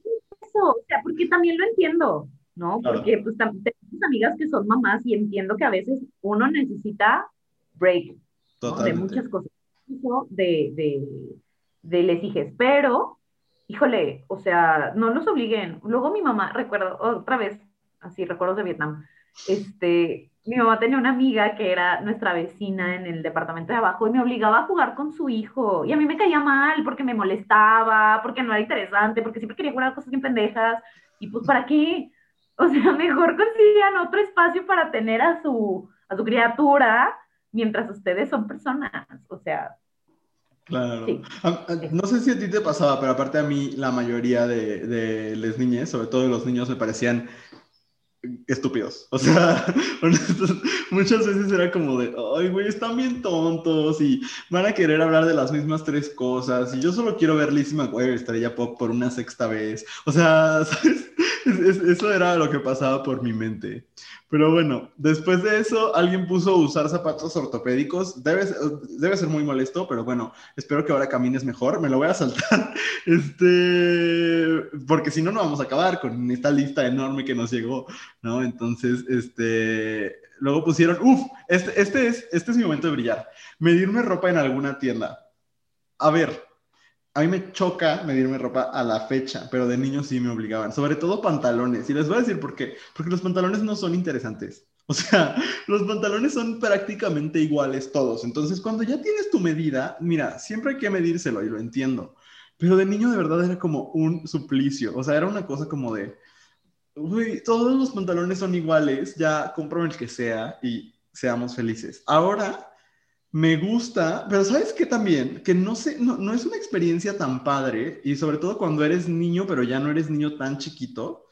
o sea, porque también lo entiendo, ¿no? Porque pues tengo amigas que son mamás y entiendo que a veces uno necesita break de muchas cosas, de, de, de les dije, pero, híjole, o sea, no los obliguen. Luego mi mamá, recuerdo, otra vez, así, recuerdos de Vietnam, este, mi mamá tenía una amiga que era nuestra vecina en el departamento de abajo y me obligaba a jugar con su hijo. Y a mí me caía mal porque me molestaba, porque no era interesante, porque siempre quería jugar cosas bien pendejas. Y pues, ¿para qué? O sea, [laughs] mejor consigan otro espacio para tener a su, a su criatura mientras ustedes son personas. O sea, Claro. No sé si a ti te pasaba, pero aparte a mí la mayoría de, de las niñas, sobre todo los niños, me parecían estúpidos. O sea, [laughs] muchas veces era como de, ay, güey, están bien tontos y van a querer hablar de las mismas tres cosas y yo solo quiero ver Lizzie McGuire Estrella Pop por una sexta vez. O sea, [laughs] ¿sabes? Eso era lo que pasaba por mi mente. Pero bueno, después de eso, alguien puso usar zapatos ortopédicos. Debe, debe ser muy molesto, pero bueno, espero que ahora camines mejor. Me lo voy a saltar. [laughs] Este, porque si no, no vamos a acabar con esta lista enorme que nos llegó, ¿no? Entonces, este, luego pusieron, uff, este, este, es, este es mi momento de brillar. Medirme ropa en alguna tienda. A ver, a mí me choca medirme ropa a la fecha, pero de niño sí me obligaban, sobre todo pantalones. Y les voy a decir por qué, porque los pantalones no son interesantes. O sea, [laughs] los pantalones son prácticamente iguales todos. Entonces, cuando ya tienes tu medida, mira, siempre hay que medírselo y lo entiendo. Pero de niño de verdad era como un suplicio. O sea, era una cosa como de, uy, todos los pantalones son iguales, ya compro el que sea y seamos felices. Ahora me gusta, pero sabes qué también, que no sé, no, es una experiencia tan padre y sobre todo cuando eres niño, pero ya no eres niño tan chiquito,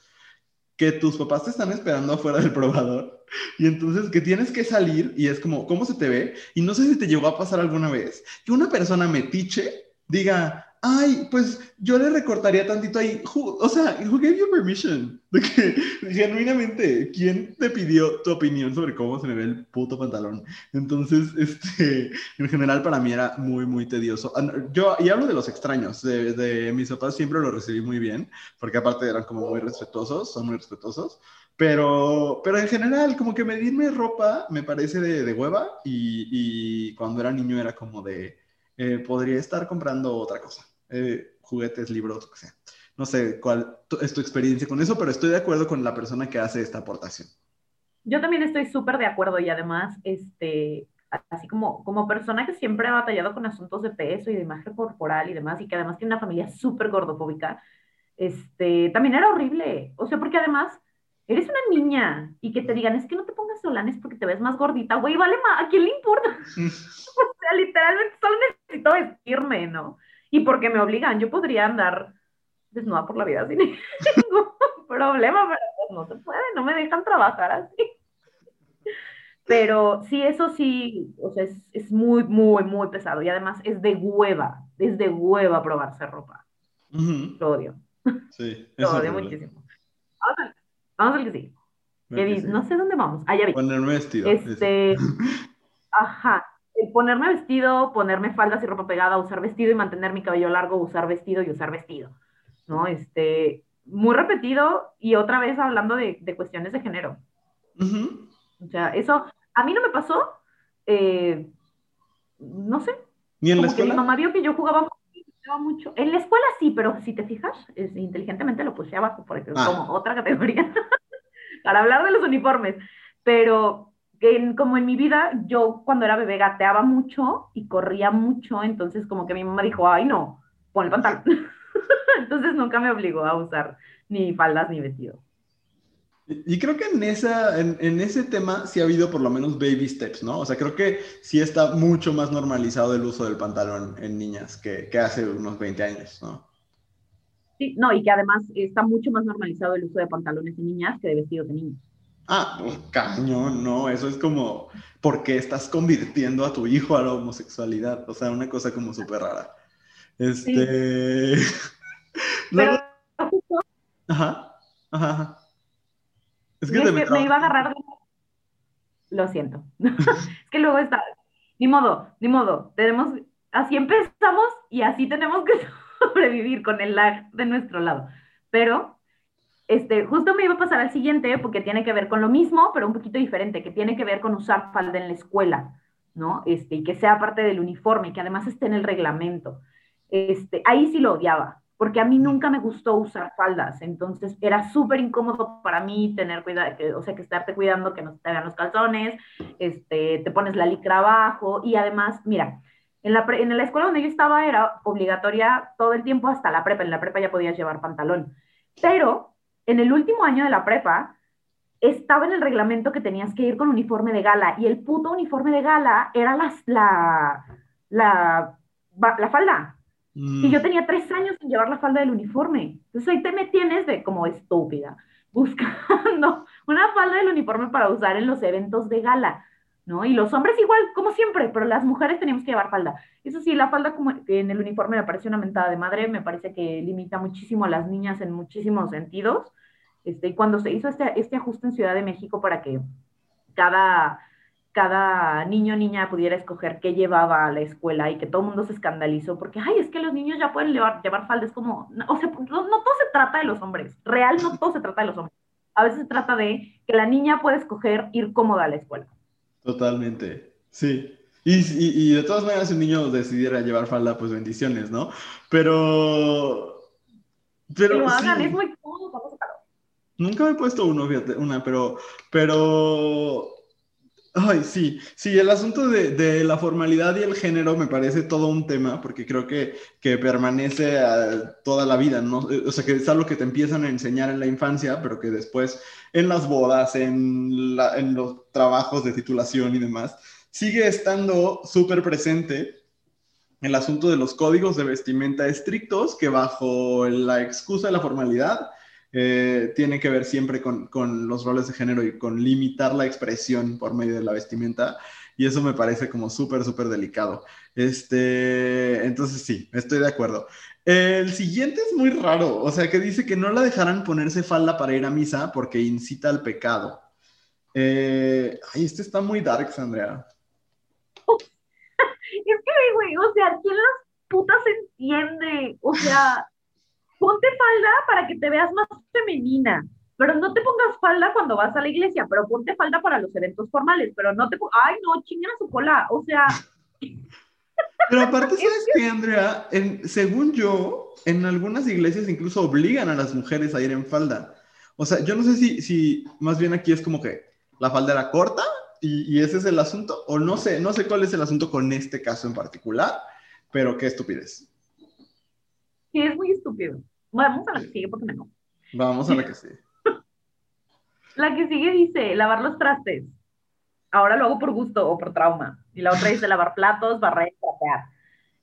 que tus papás te están esperando afuera del probador y entonces que tienes que salir y es como, ¿cómo se te ve? Y no sé si te llegó a pasar alguna vez que una persona metiche diga, ay, pues yo le recortaría tantito ahí. o sea, who gave you permission? [laughs] De que, genuinamente, ¿quién te pidió tu opinión sobre cómo se me ve el puto pantalón? Entonces, este, en general para mí era muy, muy tedioso. Ah, yo, y hablo de los extraños, de, de mis papás siempre lo recibí muy bien, porque aparte eran como muy respetuosos, son muy respetuosos. Pero, pero en general, como que medirme ropa me parece de, de hueva y, y, cuando era niño era como de, eh, podría estar comprando otra cosa. Eh, juguetes, libros, lo que sea. No sé cuál es tu experiencia con eso, pero estoy de acuerdo con la persona que hace esta aportación. Yo también estoy súper de acuerdo y además, este, así como, como persona que siempre ha batallado con asuntos de peso y de imagen corporal y demás, y que además tiene una familia súper gordofóbica, este, también era horrible. O sea, porque además eres una niña y que te digan, es que no te pongas solanes porque te ves más gordita, güey, vale más, ¿a quién le importa? [laughs] o sea, literalmente solo necesito vestirme, ¿no? Y porque me obligan. Yo podría andar desnuda por la vida sin [laughs] ningún problema, pero pues no se puede, no me dejan trabajar así. Pero sí, eso sí, o sea, es, es muy, muy, muy pesado. Y además es de hueva, es de hueva probarse ropa. Lo odio. Sí, [laughs] Lo odio muchísimo. Vamos al, vamos al que sí. no sé dónde vamos. Allá vi. Ponerme vestido. Este, ajá ponerme vestido, ponerme faldas y ropa pegada, usar vestido y mantener mi cabello largo, usar vestido y usar vestido, ¿no? Este, muy repetido y otra vez hablando de, de cuestiones de género. O sea, eso a mí no me pasó, eh, no sé. ¿Ni en la escuela? mi mamá vio que yo jugaba mucho. En la escuela sí, pero si te fijas, inteligentemente lo puse abajo, por ejemplo, ah. como otra categoría, [laughs] para hablar de los uniformes. Pero como en mi vida, yo cuando era bebé gateaba mucho y corría mucho, entonces como que mi mamá dijo, ay no, pon el pantalón. [laughs] entonces nunca me obligó a usar ni faldas ni vestido. Y creo que en, esa, en, ese tema sí ha habido por lo menos baby steps, ¿no? O sea, creo que sí está mucho más normalizado el uso del pantalón en niñas que, que hace unos 20 años, ¿no? Sí, no, y que además está mucho más normalizado el uso de pantalones en niñas que de vestidos de niños. Ah, pues cañón, no, eso es como, ¿por qué estás convirtiendo a tu hijo a la homosexualidad? O sea, una cosa como súper rara. Este... [laughs] Ajá, ajá, Es que, me, iba a agarrar de... [laughs] Lo siento. [laughs] es que luego está... Ni modo, ni modo. Tenemos... Así empezamos y así tenemos que sobrevivir con el lag de nuestro lado. Pero este, justo me iba a pasar al siguiente porque tiene que ver con lo mismo, pero un poquito diferente, que tiene que ver con usar falda en la escuela, ¿no? Este, y que sea parte del uniforme, que además esté en el reglamento. Este, ahí sí lo odiaba, porque a mí nunca me gustó usar faldas, entonces era súper incómodo para mí tener cuidado, o sea, que estarte cuidando que no te hagan los calzones, este, te pones la licra abajo, y además, mira, en la, en la escuela donde yo estaba era obligatoria todo el tiempo hasta la prepa, en la prepa ya podías llevar pantalón, pero en el último año de la prepa, estaba en el reglamento que tenías que ir con uniforme de gala y el puto uniforme de gala era la, la, la, falda. Y yo mm. tenía tres años sin llevar la falda del uniforme. Entonces ahí te me tienes de como estúpida, [laughs] buscando una falda del uniforme para usar en los eventos de gala. ¿No? Y los hombres igual, como siempre, pero las mujeres teníamos que llevar falda. Eso sí, la falda como en el uniforme me parece una mentada de madre, me parece que limita muchísimo a las niñas en muchísimos sentidos. Este, y cuando se hizo este, este ajuste en Ciudad de México para que cada, cada niño o niña pudiera escoger qué llevaba a la escuela y que todo el mundo se escandalizó porque, ay, es que los niños ya pueden llevar, llevar falda, es como, o sea, no, no todo se trata de los hombres, real no todo se trata de los hombres. A veces se trata de que la niña puede escoger ir cómoda a la escuela. Totalmente, sí. Y, y, de todas maneras, si un niño decidiera llevar falda, pues bendiciones, ¿no? Pero. Pero. hagan, es muy cómodo, Nunca me he puesto uno, fíjate, una, pero. Pero. Ay, sí, sí, el asunto de, de, la formalidad y el género me parece todo un tema, porque creo que, que permanece toda la vida, ¿no? O sea, que es algo que te empiezan a enseñar en la infancia, pero que después en las bodas, en, en los trabajos de titulación y demás, sigue estando súper presente el asunto de los códigos de vestimenta estrictos que bajo la excusa de la formalidad eh, tiene que ver siempre con, con, los roles de género y con limitar la expresión por medio de la vestimenta. y eso me parece como súper, súper delicado. Este, entonces sí, estoy de acuerdo. El siguiente es muy raro, o sea, que dice que no la dejarán ponerse falda para ir a misa porque incita al pecado. Eh, ay, este está muy dark, Andrea. [laughs] Es que, güey, o sea, ¿quién las putas entiende? O sea, ponte falda para que te veas más femenina, pero no te pongas falda cuando vas a la iglesia, pero ponte falda para los eventos formales, pero no te pongas, ay, no, chingan a su cola, o sea... Pero aparte, [laughs] ¿sabes qué, Andrea? En, según yo, en algunas iglesias incluso obligan a las mujeres a ir en falda. O sea, yo no sé si, si más bien aquí es como que la falda era corta y, y, ese es el asunto, o no sé, no sé cuál es el asunto con este caso en particular, pero qué estupidez. Sí, es muy estúpido. Vamos a la que sigue porque me no. Vamos a la que sigue. la que sigue dice, lavar los trastes. Ahora lo hago por gusto o por trauma. Y la otra dice lavar platos, barrer, trapear.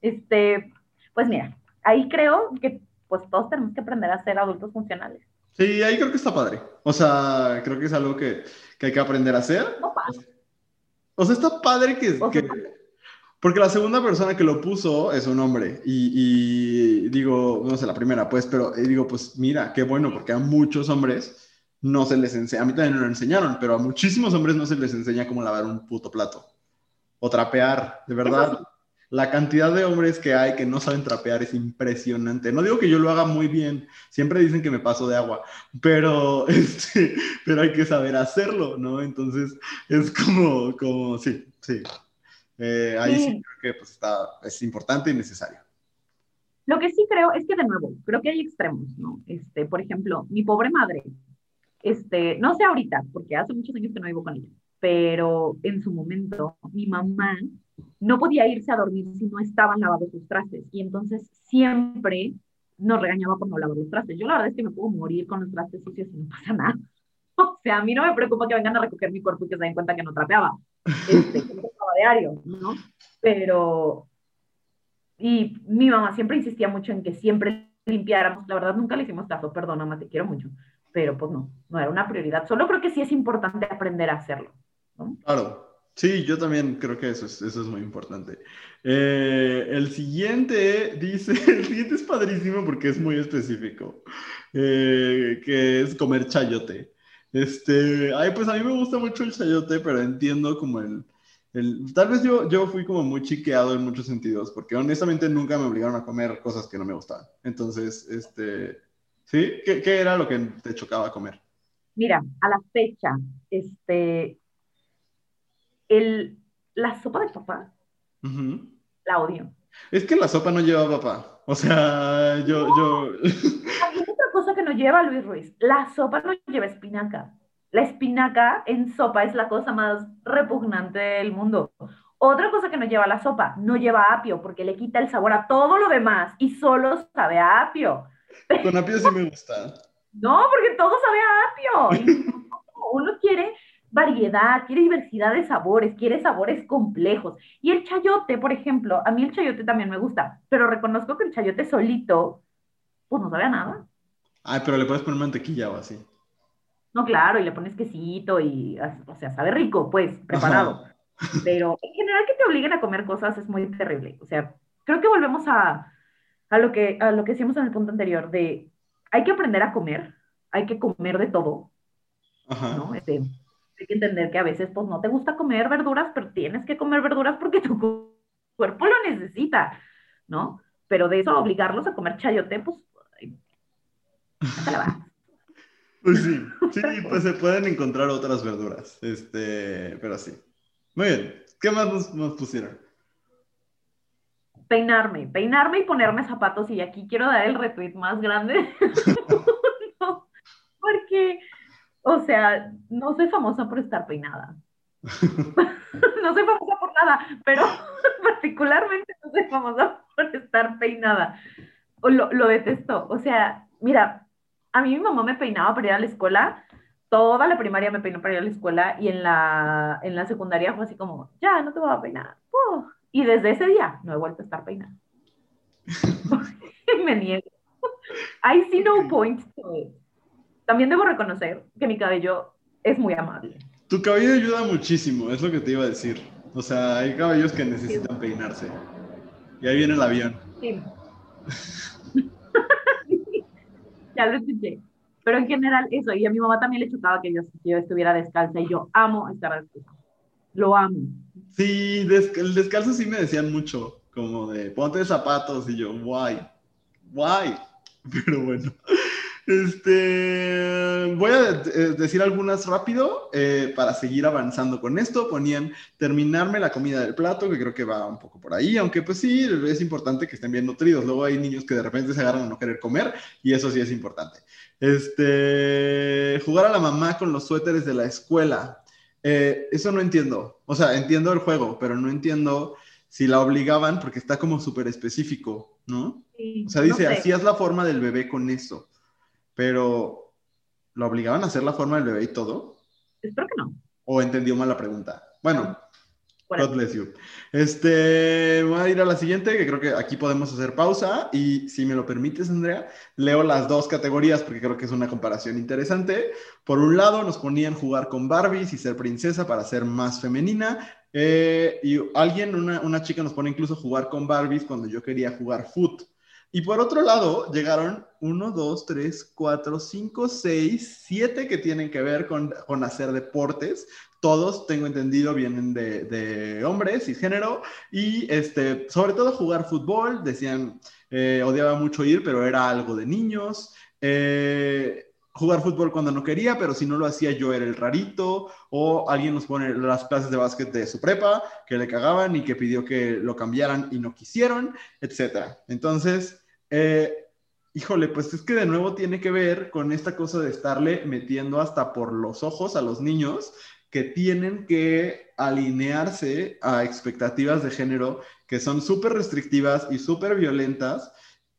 Este, pues mira, ahí creo que pues todos tenemos que aprender a ser adultos funcionales. Sí, ahí creo que está padre. O sea, creo que es algo que, que hay que aprender a hacer. No pasa. O sea, está padre que, O sea, que, porque la segunda persona que lo puso es un hombre. Y, y digo, no sé, la primera, pues, pero eh, digo, pues mira, qué bueno, porque a muchos hombres no se les enseña. A mí también me lo enseñaron, pero a muchísimos hombres no se les enseña cómo lavar un puto plato. O trapear, de verdad. La cantidad de hombres que hay que no saben trapear es impresionante. No digo que yo lo haga muy bien, siempre dicen que me paso de agua, pero, [laughs] este, pero hay que saber hacerlo, ¿no? Entonces es como, como sí, sí. Eh, ahí sí. Sí. creo que pues, está, es importante y necesario. Lo que sí creo es que, de nuevo, creo que hay extremos, ¿no? Este, por ejemplo, mi pobre madre, este, no sé ahorita, porque hace muchos años que no vivo con ella, pero en su momento, mi mamá no podía irse a dormir si no estaban lavados sus trastes, y entonces siempre nos regañaba por no lavar los trastes. Yo la verdad es que me puedo morir con los trastes sucios y no pasa nada. [laughs] O sea, a mí no me preocupa que vengan a recoger mi cuerpo y que se den cuenta que no trapeaba, este, que diario, ¿no? Pero, y mi mamá siempre insistía mucho en que siempre limpiáramos. La verdad, nunca le hicimos caso, perdón, mamá, te quiero mucho. Pero pues no, no era una prioridad. Solo creo que sí es importante aprender a hacerlo. ¿no? Claro. Sí, yo también creo que eso es, eso es muy importante. Eh, el siguiente dice, [laughs] el siguiente es padrísimo porque es muy específico, eh, que es comer chayote. Este, ay, pues a mí me gusta mucho el chayote, pero entiendo como el, el, tal vez yo, yo fui como muy chiqueado en muchos sentidos, porque honestamente nunca me obligaron a comer cosas que no me gustaban. Entonces, este, ¿sí? ¿Qué, qué era lo que te chocaba comer? Mira, a la fecha, este, el, la sopa de papá, Ujú. la odio. Es que la sopa no lleva papá. O sea, yo, yo... [laughs] Cosa que no lleva Luis Ruiz. La sopa no lleva espinaca. La espinaca en sopa es la cosa más repugnante del mundo. Otra cosa que no lleva la sopa, no lleva apio, porque le quita el sabor a todo lo demás y solo sabe a apio. Con apio sí me gusta. [laughs] No, porque todo sabe a apio. [laughs] Uno quiere variedad, quiere diversidad de sabores, quiere sabores complejos. Y el chayote, por ejemplo, a mí el chayote también me gusta, pero reconozco que el chayote solito, pues no sabe a nada. Ay, pero le puedes poner mantequilla o así. No, claro, y le pones quesito y, o sea, sabe rico, pues, preparado. Ajá. [laughs] Pero en general que te obliguen a comer cosas es muy terrible. O sea, creo que volvemos a, a lo que, a lo que decíamos en el punto anterior, de hay que aprender a comer, hay que comer de todo, Ajá. ¿no? Este, hay que entender que a veces, pues, no te gusta comer verduras, pero tienes que comer verduras porque tu cu- cuerpo lo necesita, ¿no? Pero de eso obligarlos a comer chayote, pues. Pues sí, sí, pues se pueden encontrar otras verduras. Este, pero sí. Muy bien. ¿Qué más nos, nos pusieron? Peinarme, peinarme y ponerme zapatos. Y aquí quiero dar el retweet más grande. [laughs] No, porque, o sea, no soy famosa por estar peinada. [laughs] No soy famosa por nada, pero [laughs] particularmente no soy famosa por estar peinada. Lo, lo detesto. O sea, mira, a mí mi mamá me peinaba para ir a la escuela. Toda la primaria me peinó para ir a la escuela y en la, en la secundaria fue así como, ya, no te voy a peinar. Uh, y desde ese día no he vuelto a estar peinada. [laughs] me niego. I see no point to it. También debo reconocer que mi cabello es muy amable. Tu cabello ayuda muchísimo, es lo que te iba a decir. O sea, hay caballos que necesitan peinarse. Y ahí viene el avión. Sí. [laughs] ya lo escuché. Pero en general, eso. Y a mi mamá también le chocaba que yo, yo estuviera descalza. Y yo amo estar descalza. Lo amo. Sí, el descalzo sí me decían mucho. Como de ponte zapatos. Y yo, guay. Guay. [laughs] Pero bueno. Este, voy a eh, decir algunas rápido eh, para seguir avanzando con esto. Ponían terminarme la comida del plato, que creo que va un poco por ahí, aunque pues sí, es importante que estén bien nutridos. Luego hay niños que de repente se agarran a no querer comer y eso sí es importante. Este, jugar a la mamá con los suéteres de la escuela. Eh, eso no entiendo. O sea, entiendo el juego, pero no entiendo si la obligaban porque está como súper específico, ¿no? o sea, dice, así es la forma del bebé con eso pero ¿lo obligaban a hacer la forma del bebé y todo? Espero que no. ¿O entendió mal la pregunta? Bueno, God bless you. Este, voy a ir a la siguiente, que creo que aquí podemos hacer pausa y si me lo permites, Andrea, leo las dos categorías porque creo que es una comparación interesante. Por un lado, nos ponían jugar con Barbies y ser princesa para ser más femenina. Eh, y alguien, una, una, chica nos pone incluso jugar con Barbies cuando yo quería jugar foot. Y por otro lado, llegaron uno, dos, tres, cuatro, cinco, seis, siete que tienen que ver con, con hacer deportes. Todos, tengo entendido, vienen de, de, hombres y género. Y este, sobre todo jugar fútbol. Decían, eh, odiaba mucho ir, pero era algo de niños. Eh, jugar fútbol cuando no quería, pero si no lo hacía yo era el rarito, o alguien nos pone las clases de básquet de su prepa, que le cagaban y que pidió que lo cambiaran y no quisieron, etc. Entonces, eh, híjole, pues es que de nuevo tiene que ver con esta cosa de estarle metiendo hasta por los ojos a los niños que tienen que alinearse a expectativas de género que son súper restrictivas y súper violentas.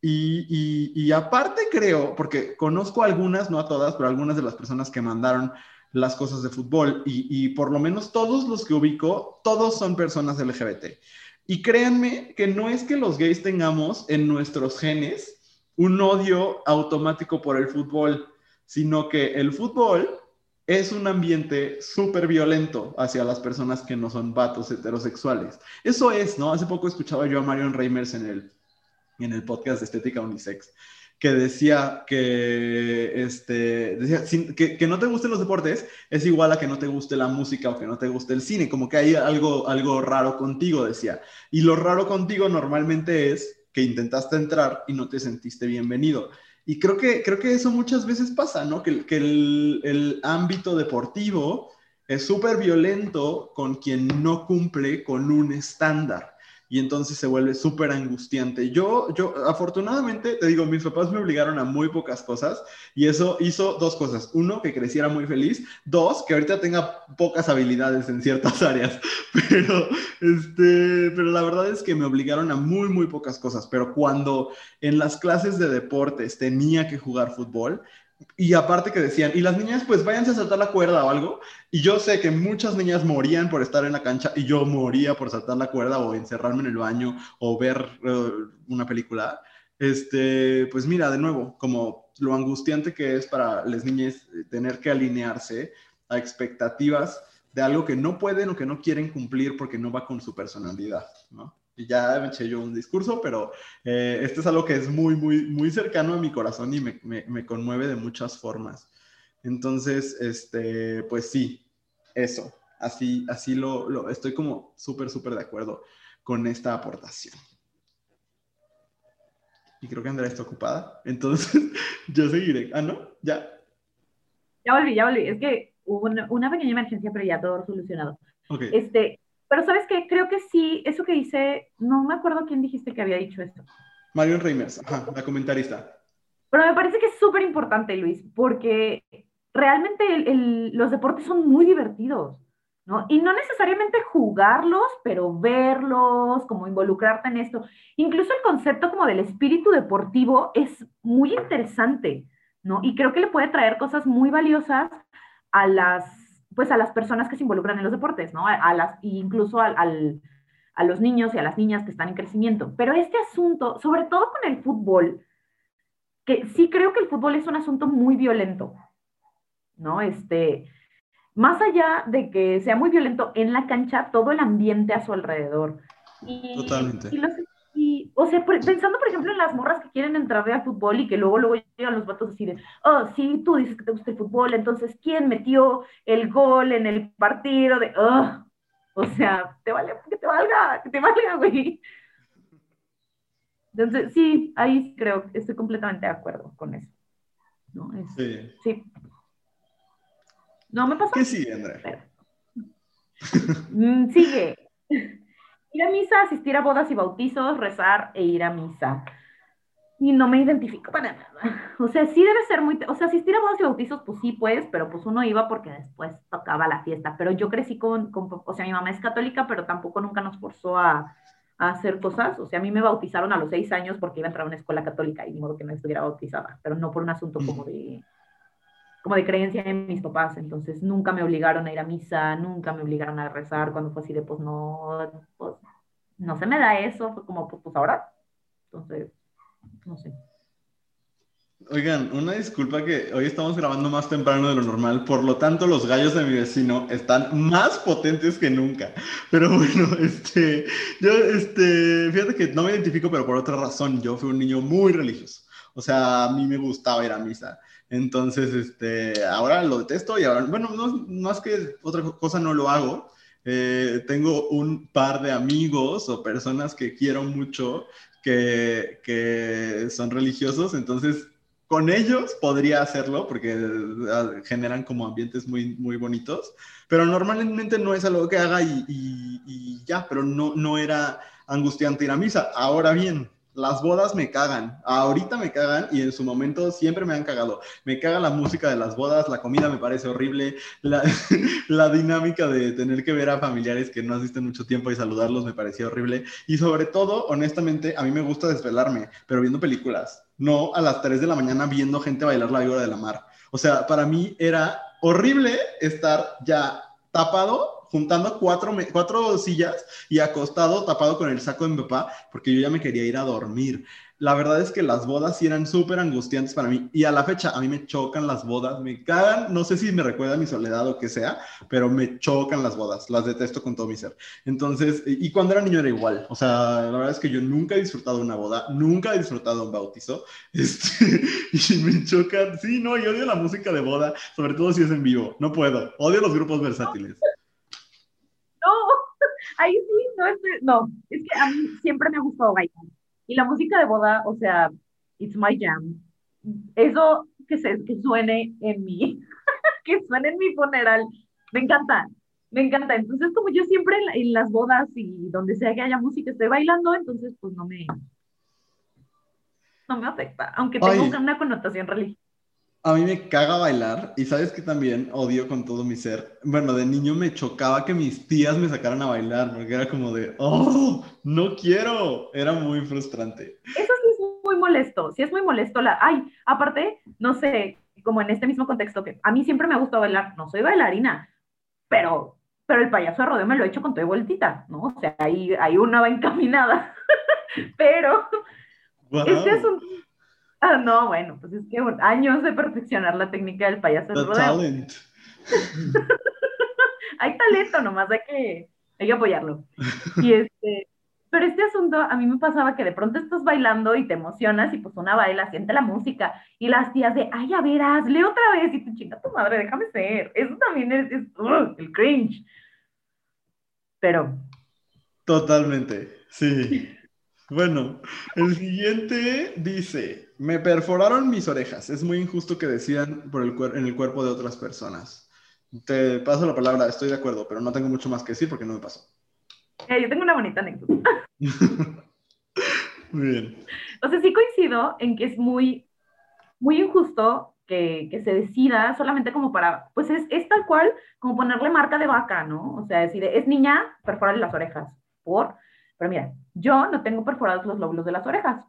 Y, aparte creo, porque conozco algunas, no a todas, pero algunas de las personas que mandaron las cosas de fútbol y, y por lo menos todos los que ubico, todos son personas LGBT. Y créanme que no es que los gays tengamos en nuestros genes un odio automático por el fútbol, sino que el fútbol es un ambiente súper violento hacia las personas que no son vatos heterosexuales. Eso es, ¿no? Hace poco escuchaba yo a Marion Reimers en el, en el podcast de Estética Unisex que decía que, este, decía, que, que, no te gusten los deportes es igual a que no te guste la música o que no te guste el cine, como que hay algo, algo raro contigo, decía. Y lo raro contigo normalmente es que intentaste entrar y no te sentiste bienvenido. Y creo que, creo que eso muchas veces pasa, ¿no? Que, que el, el ámbito deportivo es súper violento con quien no cumple con un estándar y entonces se vuelve súper angustiante. Yo, yo, afortunadamente, te digo, mis papás me obligaron a muy pocas cosas y eso hizo dos cosas. Uno, que creciera muy feliz. Dos, que ahorita tenga pocas habilidades en ciertas [laughs] áreas. Pero, este, pero la verdad es que me obligaron a muy, muy pocas cosas. Pero cuando en las clases de deportes tenía que jugar fútbol, y aparte que decían, y las niñas pues váyanse a saltar la cuerda o algo, y yo sé que muchas niñas morían por estar en la cancha y yo moría por saltar la cuerda o encerrarme en el baño o ver eh, una película, este, pues mira, de nuevo, como lo angustiante que es para las niñas tener que alinearse a expectativas de algo que no pueden o que no quieren cumplir porque no va con su personalidad, ¿no? Y ya me eché yo un discurso, pero eh, esto es algo que es muy, muy, muy cercano a mi corazón y me, me, conmueve de muchas formas. Entonces, este, pues sí, eso, así, así lo, lo estoy como súper, súper de acuerdo con esta aportación. Y creo que Andrea está ocupada, [laughs] entonces yo seguiré. Ah, ¿no? Ya. Ya volví, ya volví. Es que hubo una, una pequeña emergencia, pero ya todo solucionado. Okay. Este, pero sabes qué, creo que sí, eso que dice, no me acuerdo quién dijiste que había dicho esto. Marion Reimers, ajá, la comentarista. Pero me parece que es súper importante, Luis, porque realmente los deportes son muy divertidos, ¿no? Y no necesariamente jugarlos, pero verlos, como involucrarte en esto. Incluso el concepto como del espíritu deportivo es muy interesante, ¿no? Y creo que le puede traer cosas muy valiosas a las pues a las personas que se involucran en los deportes, ¿no? A, las, incluso a los niños y a las niñas que están en crecimiento. Pero este asunto, sobre todo con el fútbol, que sí creo que el fútbol es un asunto muy violento, ¿no? Este, más allá de que sea muy violento en la cancha, todo el ambiente a su alrededor. Totalmente. Y, o sea, pensando, por ejemplo, en las morras que quieren entrar al fútbol y que luego, luego llegan los vatos así de, oh, sí, tú dices que te gusta el fútbol, entonces, ¿quién metió el gol en el partido? De, oh, o sea, te vale, que te valga, que te valga, güey. Entonces, sí, ahí creo que estoy completamente de acuerdo con eso. ¿no? sí. Sí. No me pasó. ¿Qué sigue, Andrea? Mm, sigue. Ir a misa, asistir a bodas y bautizos, rezar e ir a misa. Y no me identifico para nada. O sea, sí debe ser muy... O sea, asistir a bodas y bautizos, pues sí, pues, pero pues uno iba porque después tocaba la fiesta. Pero yo crecí con... con o sea, mi mamá es católica, pero tampoco nunca nos forzó a, a, hacer cosas. O sea, a mí me bautizaron a los seis años porque iba a entrar a una escuela católica y de modo que no estuviera bautizada, pero no por un asunto como de como de creencia en mis papás, entonces nunca me obligaron a ir a misa, nunca me obligaron a rezar cuando fue así de, pues no, pues no se me da eso, fue como, pues, pues ahora, entonces, no sé. Oigan, una disculpa que hoy estamos grabando más temprano de lo normal, por lo tanto los gallos de mi vecino están más potentes que nunca. Pero bueno, [laughs] este, yo, este, fíjate que no me identifico, pero por otra razón, yo fui un niño muy religioso. O sea, a mí me gustaba ir a misa. Entonces, este, ahora lo detesto y ahora, bueno, no, más que otra cosa no lo hago. Eh, tengo un par de amigos o personas que quiero mucho que, que son religiosos, entonces con ellos podría hacerlo porque ah, generan como ambientes muy, muy bonitos, pero normalmente no es algo que haga y, y, y ya, pero no, no era angustiante ir a misa. Ahora bien, las bodas me cagan, ahorita me cagan y en su momento siempre me han cagado. Me caga la música de las bodas, la comida me parece horrible, [laughs] la, dinámica de tener que ver a familiares que no asisten mucho tiempo y saludarlos me parecía horrible. Y sobre todo, honestamente, a mí me gusta desvelarme, pero viendo películas, no a las 3 de la mañana viendo gente bailar la víbora de la mar. O sea, para mí era horrible estar ya tapado juntando cuatro, cuatro sillas y acostado, tapado con el saco de mi papá, porque yo ya me quería ir a dormir. La verdad es que las bodas sí eran súper angustiantes para mí. Y a la fecha, a mí me chocan las bodas, me cagan, no sé si me recuerda a mi soledad o que sea, pero me chocan las bodas, las detesto con todo mi ser. Entonces, y cuando era niño era igual. O sea, la verdad es que yo nunca he disfrutado una boda, nunca he disfrutado un bautizo. [laughs] Este, y me chocan, sí, no, y odio la música de boda, sobre todo si es en vivo. No puedo, odio los grupos versátiles ahí sí, no es, no, es que a mí siempre me ha gustado bailar. Y la música de boda, o sea, it's my jam. Eso que, se, que suene en mi, [laughs] que suene en mi funeral, me encanta, me encanta. Entonces, como yo siempre en, las bodas y donde sea que haya música estoy bailando, entonces pues no me, no me afecta, aunque tenga una connotación religiosa. A mí me caga bailar y sabes que también odio con todo mi ser. Bueno, de niño me chocaba que mis tías me sacaran a bailar porque era como de, oh, no quiero. Era muy frustrante. Eso sí es muy molesto, sí es muy molesto. La... Ay, aparte, no sé, como en este mismo contexto, que a mí siempre me ha gustado bailar, no soy bailarina, pero, pero el payaso de rodeo me lo he hecho con todo vueltita, ¿no? O sea, ahí, ahí una va encaminada. [laughs] pero este es un Ah, no, bueno, pues es que años de perfeccionar la técnica del payaso del rodeo. [laughs] hay talento, nomás hay que, hay que apoyarlo. Y este, pero este asunto a mí me pasaba que de pronto estás bailando y te emocionas y pues una baila, siente la música y las tías de, ay, a ver, hazle otra vez y tu chinga tu madre, déjame ser. Eso también es, el cringe. Pero. Totalmente, sí. Bueno, el siguiente dice, me perforaron mis orejas. Es muy injusto que decidan por el en el cuerpo de otras personas. Te paso la palabra, estoy de acuerdo, pero no tengo mucho más que decir porque no me pasó. Eh, yo tengo una bonita anécdota. [laughs] muy bien. O sea, sí coincido en que es muy, muy injusto que, que, se decida solamente como para, pues es, es, tal cual como ponerle marca de vaca, ¿no? O sea, decir, es niña, perforarle las orejas. ¿Por? Pero mira, yo no tengo perforados los lóbulos de las orejas.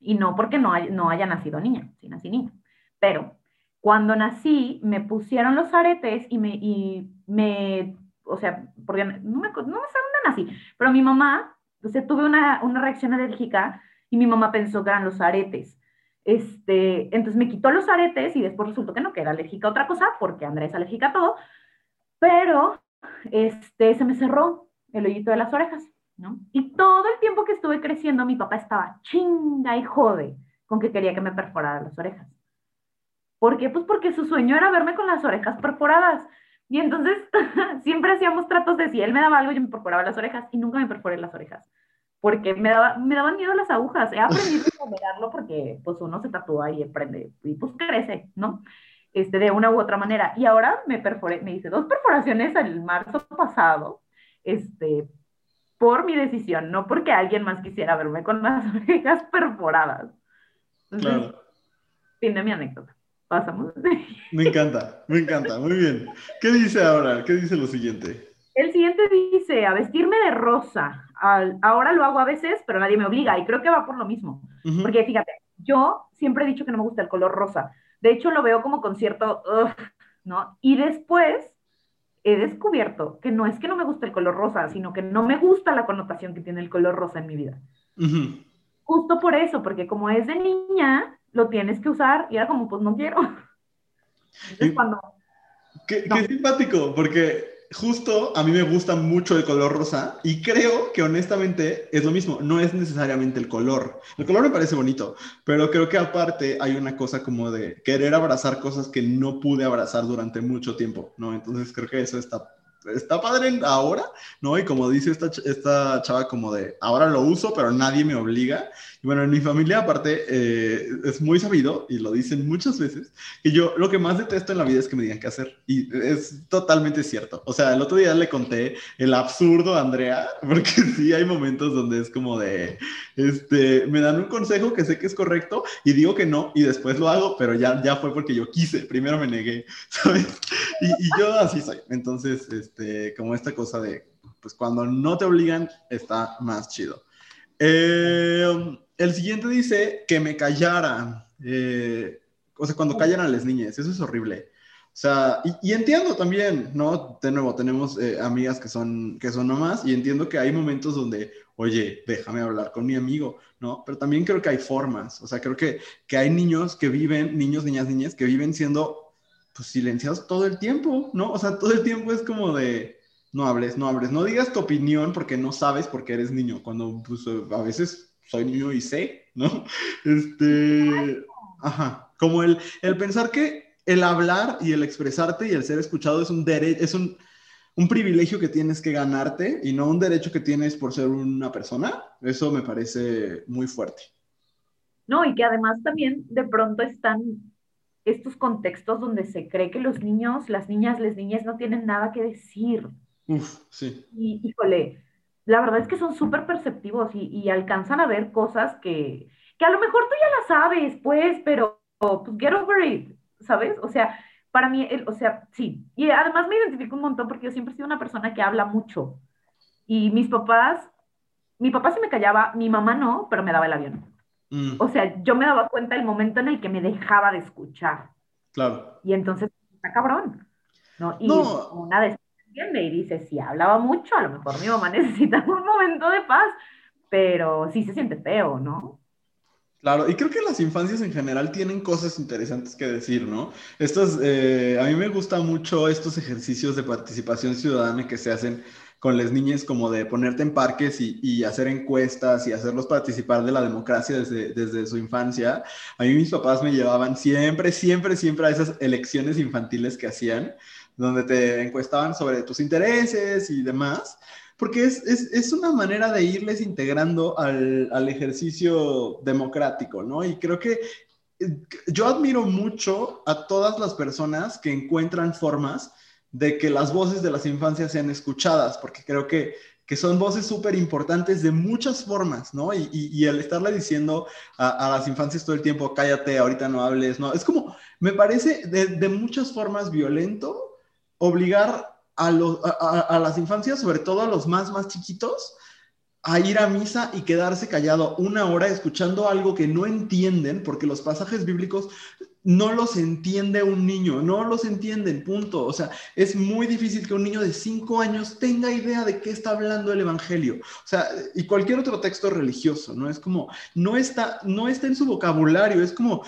Y no porque no, no haya nacido niña, sí nací niña. Pero cuando nací, me pusieron los aretes y me, y me o sea, porque no, me, no sé dónde nací, pero mi mamá, sea, tuve una, una reacción alérgica y mi mamá pensó que eran los aretes. Este, entonces me quitó los aretes y después resultó que no, que era alérgica a otra cosa, porque Andrea es alérgica a todo. Pero este, se me cerró el hoyito de las orejas, ¿no? Y todo el tiempo que estuve creciendo, mi papá estaba chinga y jode con que quería que me perforara las orejas. ¿Por qué? Pues porque su sueño era verme con las orejas perforadas. Y entonces [laughs] siempre hacíamos tratos de si él me daba algo, yo me perforaba las orejas y nunca me perforé las orejas. Porque me, daba, me daban miedo las agujas. He aprendido a tolerarlo porque pues uno se tatúa y aprende y pues crece, ¿no? Este, de una u otra manera. Y ahora me perforé, me hice dos perforaciones el marzo pasado, este, por mi decisión, no porque alguien más quisiera verme con las [laughs] orejas perforadas. claro. Fin de mi anécdota. Pasamos. [laughs] Me encanta, me encanta, muy bien. ¿Qué dice ahora? ¿Qué dice lo siguiente? El siguiente dice, a vestirme de rosa. ahora lo hago a veces, pero nadie me obliga y creo que va por lo mismo. Porque fíjate, yo siempre he dicho que no me gusta el color rosa. De hecho, lo veo como con cierto, ¿no? Y después he descubierto que no es que no me guste el color rosa, sino que no me gusta la connotación que tiene el color rosa en mi vida. Justo por eso, porque como es de niña, lo tienes que usar y era como, pues no quiero. Entonces, cuando... Qué, qué simpático, porque justo a mí me gusta mucho el color rosa y creo que honestamente es lo mismo, no es necesariamente el color. El color me parece bonito, pero creo que aparte hay una cosa como de querer abrazar cosas que no pude abrazar durante mucho tiempo, ¿no? Entonces creo que eso está está padre ahora, ¿no? Y como dice esta, esta chava, como de, ahora lo uso, pero nadie me obliga. Y bueno, en mi familia, aparte, eh, es muy sabido, y lo dicen muchas veces, que yo lo que más detesto en la vida es que me digan qué hacer. Y es totalmente cierto. O sea, el otro día le conté el absurdo a Andrea, [laughs] porque sí hay momentos donde es como de, este, me dan un consejo que sé que es correcto y digo que no, y después lo hago, pero ya, ya fue porque yo quise, primero me negué, [laughs] ¿sabes? Y, y yo así soy. Entonces, este, como esta cosa de, pues cuando no te obligan, está más chido. Eh, el siguiente dice que me callara. Eh, o sea, cuando callan a las niñas, eso es horrible. O sea, y, entiendo también, ¿no? De nuevo, tenemos eh, amigas que son, que son mamás y entiendo que hay momentos donde, oye, déjame hablar con mi amigo, ¿no? Pero también creo que hay formas, o sea, creo que, que hay niños que viven, niños, niñas, niñas, que viven siendo pues, silenciados todo el tiempo, ¿no? O sea, todo el tiempo es como de, no hables, no hables, no digas tu opinión porque no sabes porque eres niño, cuando pues, a veces soy niño y sé, ¿no? Este, ajá, como el, el pensar que el hablar y el expresarte y el ser escuchado es un derecho, es un, un privilegio que tienes que ganarte y no un derecho que tienes por ser una persona, eso me parece muy fuerte. No, y que además también de pronto están estos contextos donde se cree que los niños, las niñas, las niñas no tienen nada que decir. Uf, sí. Y, híjole, la verdad es que son súper perceptivos y, alcanzan a ver cosas que, que a lo mejor tú ya las sabes, pues, pero pues get over it, ¿sabes? O sea, para mí, o sea, sí. Y además me identifico un montón porque yo siempre he sido una persona que habla mucho. Y mis papás, mi papá se me callaba, mi mamá no, pero me daba el avión. Mm. O sea, yo me daba cuenta el momento en el que me dejaba de escuchar. Claro. Y entonces, está cabrón. ¿no? Y una vez entiende y dice, si hablaba mucho, a lo mejor mi mamá [laughs] necesita un momento de paz, pero sí se siente feo, ¿no? Claro, y creo que las infancias en general tienen cosas interesantes que decir, ¿no? Estos, eh, a mí me gustan mucho estos ejercicios de participación ciudadana que se hacen con las niñas como de ponerte en parques y, hacer encuestas y hacerlos participar de la democracia desde, desde su infancia. A mí mis papás me llevaban siempre, siempre, siempre a esas elecciones infantiles que hacían, donde te encuestaban sobre tus intereses y demás, porque es, es, es una manera de irles integrando al, al ejercicio democrático, ¿no? Y creo que eh, yo admiro mucho a todas las personas que encuentran formas de que las voces de las infancias sean escuchadas, porque creo que, que son voces súper importantes de muchas formas, ¿no? Y, y, el estarle diciendo a, las infancias todo el tiempo, cállate, ahorita no hables, ¿no? Es como, me parece de, de muchas formas violento obligar a, a, las infancias, sobre todo a los más, más chiquitos, a ir a misa y quedarse callado una hora escuchando algo que no entienden, porque los pasajes bíblicos no los entiende un niño, no los entienden, punto. O sea, es muy difícil que un niño de cinco años tenga idea de qué está hablando el Evangelio. O sea, y cualquier otro texto religioso, ¿no? Es como, no está, no está en su vocabulario, es como,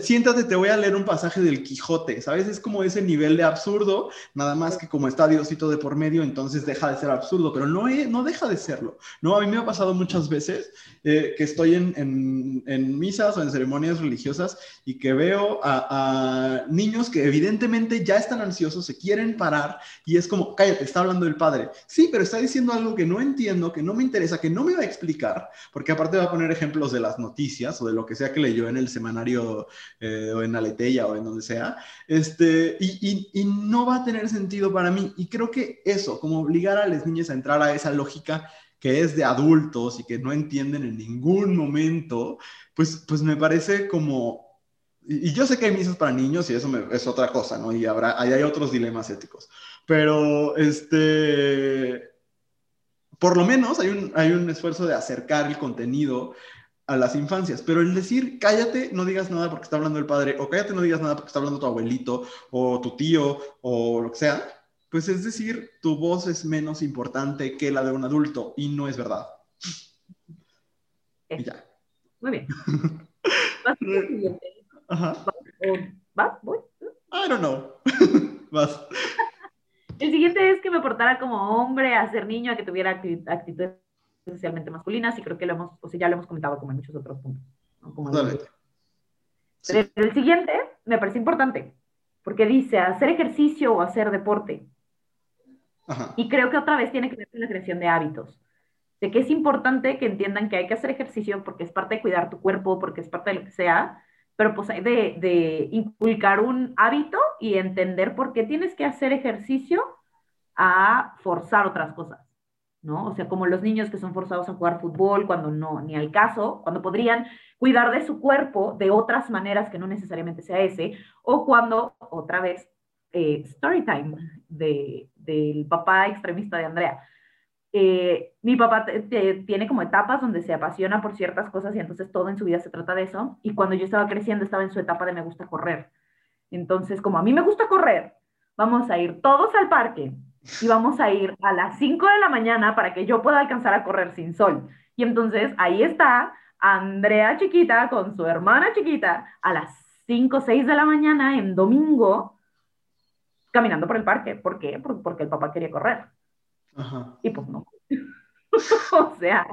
siéntate, te voy a leer un pasaje del Quijote, ¿sabes? Es como ese nivel de absurdo, nada más que como está Diosito de por medio, entonces deja de ser absurdo, pero no, no deja de serlo, ¿no? A mí me ha pasado muchas veces eh, que estoy en, en, en misas o en ceremonias religiosas y que veo a, niños que evidentemente ya están ansiosos, se quieren parar y es como, cállate, está hablando el padre. Sí, pero está diciendo algo que no entiendo, que no me interesa, que no me va a explicar, porque aparte va a poner ejemplos de las noticias o de lo que sea que leyó en el semanario eh, o en Aleteya o en donde sea, este, y, no va a tener sentido para mí. Y creo que eso, como obligar a las niñas a entrar a esa lógica que es de adultos y que no entienden en ningún momento, pues, pues me parece como y, yo sé que hay misas para niños y eso es otra cosa, ¿no? Y habrá, hay otros dilemas éticos. Pero, este, por lo menos hay un, hay un esfuerzo de acercar el contenido a las infancias, pero el decir cállate, no digas nada porque está hablando el padre, o cállate, no digas nada porque está hablando tu abuelito, o tu tío, o lo que sea, pues es decir, tu voz es menos importante que la de un adulto y no es verdad. Y ya. Muy bien. [laughs] Ajá. ¿Vas? ¿Voy? I don't know. [laughs] Vas. El siguiente es que me portara como hombre, a ser niño, a que tuviera actitudes socialmente masculinas, y creo que lo hemos, o sea, ya lo hemos comentado como en muchos otros puntos. Pero el siguiente me parece importante, porque dice hacer ejercicio o hacer deporte. Ajá. Y creo que otra vez tiene que ver con la creación de hábitos. De que es importante que entiendan que hay que hacer ejercicio porque es parte de cuidar tu cuerpo, porque es parte de lo que sea, pero pues hay de, inculcar un hábito y entender por qué tienes que hacer ejercicio a forzar otras cosas, ¿no? O sea, como los niños que son forzados a jugar fútbol cuando no, ni al caso, cuando podrían cuidar de su cuerpo de otras maneras que no necesariamente sea ese, o cuando, otra vez, eh, story time de, del papá extremista de Andrea. Eh, mi papá tiene como etapas donde se apasiona por ciertas cosas y entonces todo en su vida se trata de eso. Y cuando yo estaba creciendo estaba en su etapa de me gusta correr. Entonces, como a mí me gusta correr, vamos a ir todos al parque y vamos a ir a las 5 de la mañana para que yo pueda alcanzar a correr sin sol. Y entonces ahí está Andrea chiquita con su hermana chiquita a las 5 o 6 de la mañana en domingo caminando por el parque. ¿Por qué? Porque el papá quería correr. Y pues no. [laughs] o sea,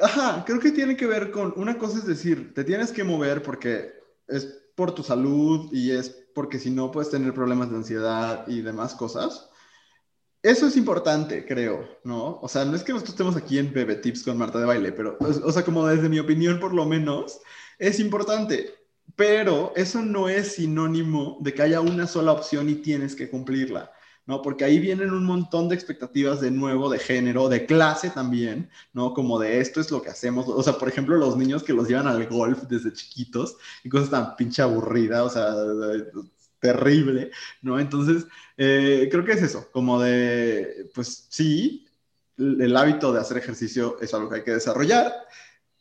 Ajá, creo que tiene que ver con, una cosa es decir, te tienes que mover porque es por tu salud y es porque si no puedes tener problemas de ansiedad y demás cosas. Eso es importante, creo, ¿no? O sea, no es que nosotros estemos aquí en Bebe Tips con Marta de Baile, pero, o sea, como desde mi opinión, por lo menos, es importante. Pero eso no es sinónimo de que haya una sola opción y tienes que cumplirla. ¿No? Porque ahí vienen un montón de expectativas de nuevo, de género, de clase también, ¿no? Como de esto es lo que hacemos, o sea, por ejemplo, los niños que los llevan al golf desde chiquitos y cosas tan pinche aburridas, o sea, terrible, ¿no? Entonces, eh, creo que es eso, como de, pues sí, el hábito de hacer ejercicio es algo que hay que desarrollar,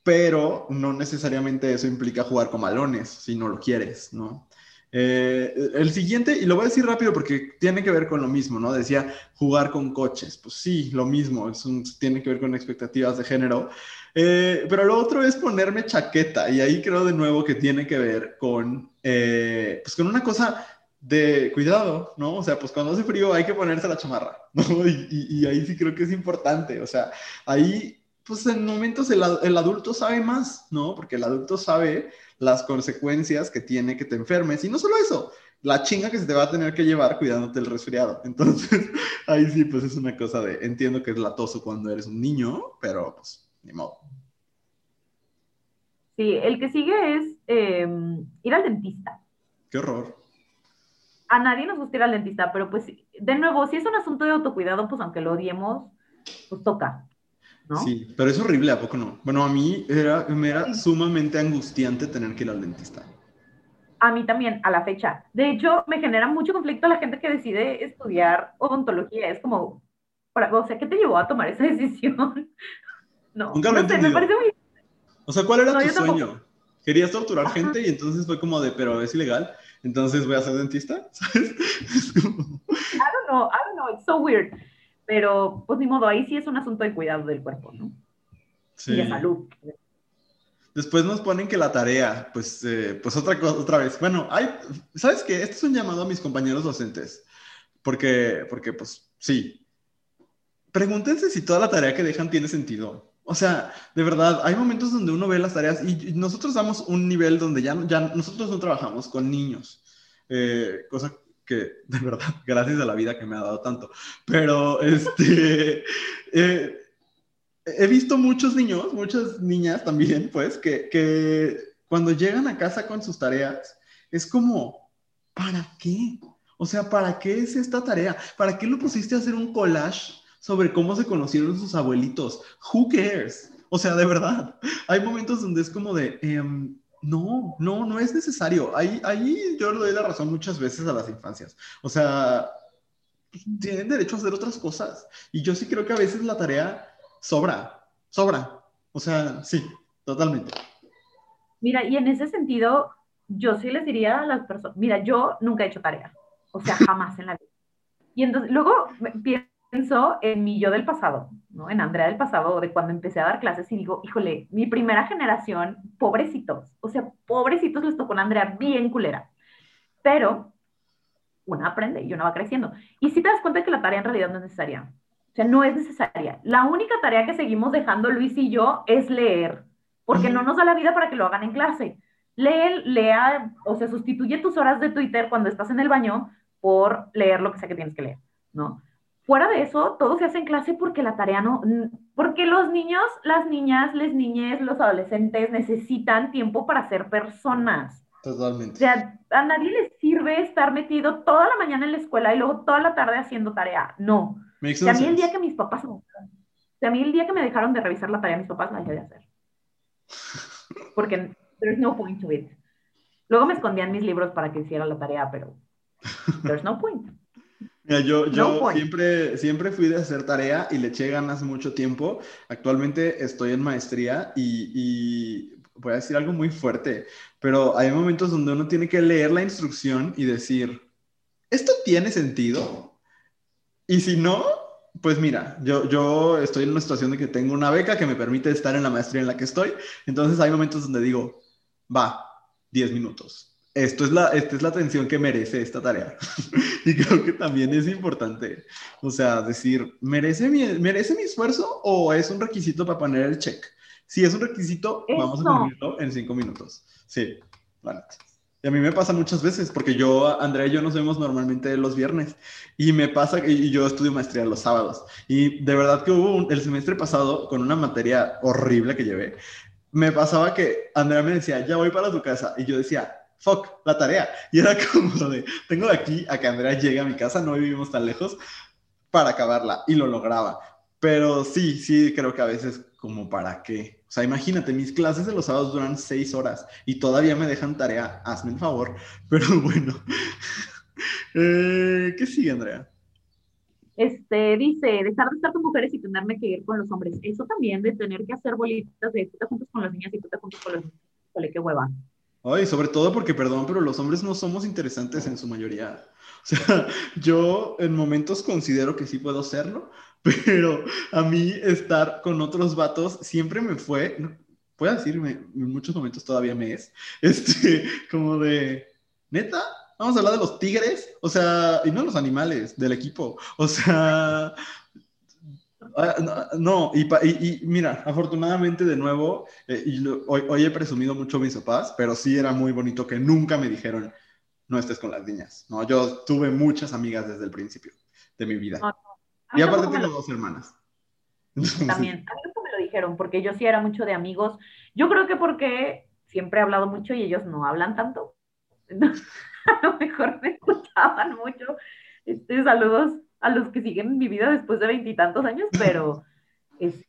pero no necesariamente eso implica jugar con balones si no lo quieres, ¿no? Eh, el siguiente, y lo voy a decir rápido porque tiene que ver con lo mismo, ¿no? Decía jugar con coches. Pues sí, lo mismo, es tiene que ver con expectativas de género. Eh, pero lo otro es ponerme chaqueta, y ahí creo de nuevo que tiene que ver con, eh, pues con una cosa de cuidado, ¿no? O sea, pues cuando hace frío hay que ponerse la chamarra, [laughs] ¿no? Y, ahí sí creo que es importante, o sea, ahí, pues en momentos el, el adulto sabe más, ¿no? Porque el adulto sabe las consecuencias que tiene que te enfermes. Y no solo eso, la chinga que se te va a tener que llevar cuidándote el resfriado. [laughs] Entonces, ahí sí, pues es una cosa de, entiendo que es latoso cuando eres un niño, pero pues ni modo. Sí, el que sigue es em, ir al dentista. Qué horror. A nadie nos gusta ir al dentista, pero pues de nuevo, si es un asunto de autocuidado, pues aunque lo odiemos, pues toca. Sí, pero es horrible, ¿a poco no? Bueno, a mí era, me era sumamente angustiante tener que ir al dentista. A mí también, a la fecha. De hecho, me genera mucho conflicto la gente que decide estudiar odontología. Es como, o sea, ¿qué te llevó a tomar esa [laughs] decisión? no, Nunca me, no sé, me parece muy... O sea, ¿cuál era tu sueño? Querías torturar gente y entonces fue como de, pero es ilegal, entonces voy a ser dentista, [laughs] ¿sabes? I don't know, I don't know, it's so weird. Pero, pues ni modo, ahí sí es un asunto de cuidado del cuerpo, ¿no? Sí. Y de salud. Después nos ponen que la tarea, pues, eh, pues otra cosa, otra vez. Bueno, hay, ¿sabes qué? Este es un llamado a mis compañeros docentes. Porque, porque, pues, sí. Pregúntense si toda la tarea que dejan tiene sentido. O sea, de verdad, hay momentos donde uno ve las tareas y, nosotros damos un nivel donde ya, ya nosotros no trabajamos con niños. Eh, cosa que, de verdad, [laughs] gracias a la vida que me ha dado tanto. Pero, este... [laughs] Eh, he visto muchos niños, muchas niñas también, pues, que, que cuando llegan a casa con sus tareas, es como, ¿para qué? O sea, ¿para qué es esta tarea? ¿Para qué lo pusiste a hacer un collage sobre cómo se conocieron sus abuelitos? Who cares? O sea, de verdad, [laughs] hay momentos donde es como de, em, no, no, no es necesario. Ahí, ahí yo le doy la razón muchas veces a las infancias. O sea, tienen derecho a hacer otras cosas. Y yo sí creo que a veces la tarea sobra, sobra. O sea, sí, totalmente. Mira, y en ese sentido, yo sí les diría a las personas, mira, yo nunca he hecho tarea, o sea, jamás en la vida. Y entonces, luego pienso en mi yo del pasado, ¿no? En Andrea del pasado, de cuando empecé a dar clases y digo, híjole, mi primera generación, pobrecitos, o sea, pobrecitos les tocó a Andrea bien culera. Pero una aprende y una va creciendo. Y si te das cuenta que la tarea en realidad no es necesaria sea, no es necesaria. La única tarea que seguimos dejando Luis y yo es leer, porque no nos da la vida para que lo hagan en clase. Lee, lea, o sea, sustituye tus horas de Twitter cuando estás en el baño por leer lo que sea que tienes que leer, ¿no? Fuera de eso, todo se hace en clase porque la tarea no, porque los niños, las niñas, les niñes, los adolescentes necesitan tiempo para ser personas. Totalmente. O sea, a nadie les sirve estar metido toda la mañana en la escuela y luego toda la tarde haciendo tarea. No. Si a mí el día que mis papás a mí el día que me dejaron de revisar la tarea, mis papás la dejé de hacer. [laughs] Porque there's no point to it. Luego me escondían mis libros para que hiciera la tarea, pero there's no point. Mira, yo, yo siempre, siempre fui de hacer tarea y le eché ganas mucho tiempo. Actualmente estoy en maestría y, y voy a decir algo muy fuerte, pero hay momentos donde uno tiene que leer la instrucción y decir, ¿esto tiene sentido? Y si no, pues mira, yo, yo estoy en una situación de que tengo una beca que me permite estar en la maestría en la que estoy. Entonces hay momentos donde digo, va, 10 minutos. Esto es la, esta es la atención que merece esta tarea. [laughs] y creo que también es importante, o sea, decir, ¿merece mi, ¿merece mi esfuerzo o es un requisito para poner el check? Si es un requisito, vamos a cumplirlo en 5 minutos. Sí, vale. Y a mí me pasa muchas veces, porque yo, Andrea y yo nos vemos normalmente los viernes. Y me pasa, y yo estudio maestría los sábados. Y de verdad que hubo el semestre pasado, con una materia horrible que llevé, me pasaba que Andrea me decía, ya voy para tu casa. Y yo decía, fuck, la tarea. Y era [laughs] como de, tengo de aquí a que Andrea llegue a mi casa, no vivimos tan lejos, para acabarla. Y lo lograba. Pero sí, sí, creo que a veces como para qué. O sea, imagínate, mis clases de los sábados duran seis horas y todavía me dejan tarea. Hazme el favor. [laughs] Pero bueno. [laughs] Eh, ¿Qué sigue, Andrea? Este, dice, dejar de estar con mujeres y tenerme que ir con los hombres. Eso también de tener que hacer bolitas de tú te juntas con las niñas y tú te juntas con los niños. Qué hueva. Ay, sobre todo porque, perdón, pero los hombres no somos interesantes en su mayoría. O sea, [laughs] yo en momentos considero que sí puedo serlo, [laughs] pero a mí estar con otros vatos siempre me fue, puedo decirme, en muchos momentos todavía me es, [laughs] este, como de, neta, vamos a hablar de los tigres, o sea, y no los animales del equipo, o sea, no, y, y, mira, afortunadamente de nuevo, eh, y hoy, hoy, he presumido mucho mis papás, pero sí era muy bonito que nunca me dijeron, no estés con las niñas, ¿no? Yo tuve muchas amigas desde el principio de mi vida. Y aparte tengo dos hermanas. [laughs] También, a mí nunca me lo dijeron, porque yo sí era mucho de amigos. Yo creo que porque siempre he hablado mucho y ellos no hablan tanto. [laughs] a lo mejor me escuchaban mucho. Este, saludos a los que siguen mi vida después de veintitantos años, pero [laughs] este,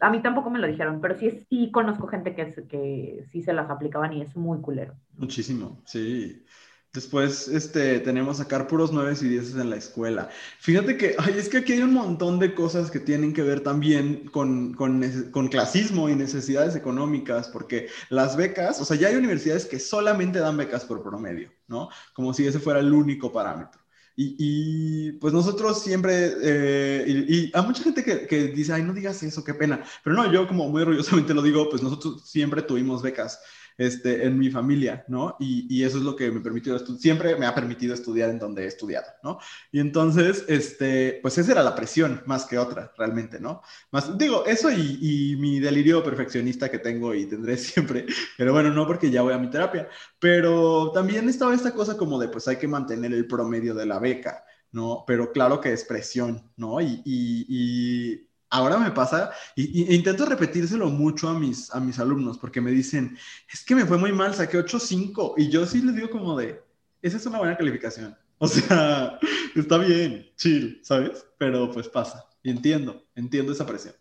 a mí tampoco me lo dijeron, pero sí, sí conozco gente que, que sí se las aplicaban y es muy culero. Muchísimo, sí. Después este, tenemos sacar puros 9 y 10 en la escuela. Fíjate que, ay, es que aquí hay un montón de cosas que tienen que ver también con, con, con, clasismo y necesidades económicas, porque las becas, o sea, ya hay universidades que solamente dan becas por promedio, ¿no? Como si ese fuera el único parámetro. Y, pues nosotros siempre, eh, y, y, hay mucha gente que, que dice, ay, no digas eso, qué pena. Pero no, yo como muy orgullosamente lo digo, pues nosotros siempre tuvimos becas este, en mi familia, ¿no? Y, y eso es lo que me permitió siempre me ha permitido estudiar en donde he estudiado, ¿no? Y entonces, este, pues esa era la presión más que otra, realmente, ¿no? Más, digo, eso y, y mi delirio perfeccionista que tengo y tendré [laughs] siempre, pero bueno, no porque ya voy a mi terapia, pero también estaba esta cosa como de, pues hay que mantener el promedio de la beca, ¿no? Pero claro que es presión, ¿no? Y, y, y ahora me pasa, y, intento repetírselo mucho a mis, a mis alumnos, porque me dicen, es que me fue muy mal, saqué 8.5, y yo sí les digo como de, esa es una buena calificación. [laughs] O sea, está bien, chill, ¿sabes? Pero pues pasa, y entiendo, entiendo esa presión.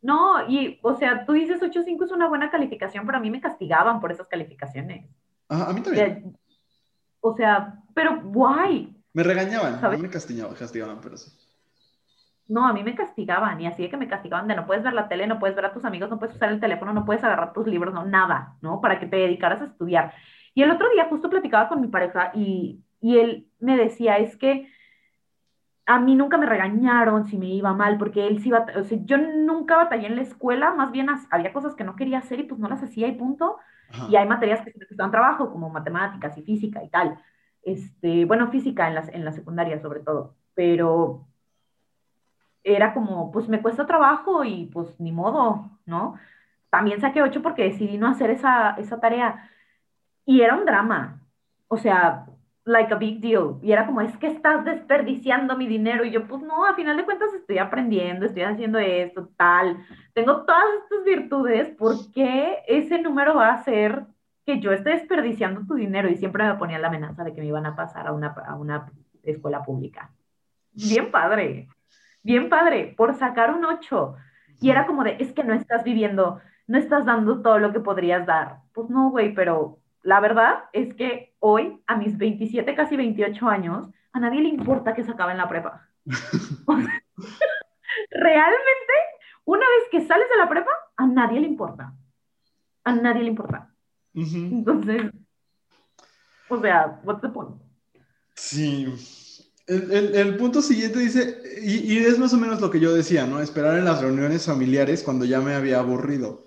No, y, o sea, tú dices 8.5 es una buena calificación, pero a mí me castigaban por esas calificaciones. a mí también. O sea, pero guay. Me regañaban, no me castigaban, castigaban, pero sí. No, a mí me castigaban y así de que me castigaban de no puedes ver la tele, no puedes ver a tus amigos, no puedes usar el teléfono, no puedes agarrar tus libros, no, nada, ¿no? Para que te dedicaras a estudiar. Y el otro día justo platicaba con mi pareja y, y él me decía, es que a mí nunca me regañaron si me iba mal, porque él sí iba, o sea, yo nunca batallé en la escuela, más bien había cosas que no quería hacer y pues no las hacía y punto. Y hay materias que estaban trabajo, como matemáticas y física y tal. Este, bueno, física en la, en la secundaria sobre todo, pero era como, pues me cuesta trabajo y pues ni modo, ¿no? También saqué ocho porque decidí no hacer esa, esa tarea. Y era un drama, o sea, like a big deal. Y era como, es que estás desperdiciando mi dinero. Y yo, pues no, a final de cuentas estoy aprendiendo, estoy haciendo esto, tal. Tengo todas estas virtudes, ¿por qué ese número va a hacer que yo esté desperdiciando tu dinero? Y siempre me ponía la amenaza de que me iban a pasar a una, a una escuela pública. Bien padre bien padre, por sacar un 8. Y era como de, es que no estás viviendo, no estás dando todo lo que podrías dar. Pues no, güey, pero la verdad es que hoy, a mis 27, casi 28 años, a nadie le importa que se acabe en la prepa. [laughs] Realmente, una vez que sales de la prepa, a nadie le importa. A nadie le importa. Entonces, o sea, what's the point? Sí, el, punto siguiente dice, y, es más o menos lo que yo decía, ¿no? Esperar en las reuniones familiares cuando ya me había aburrido.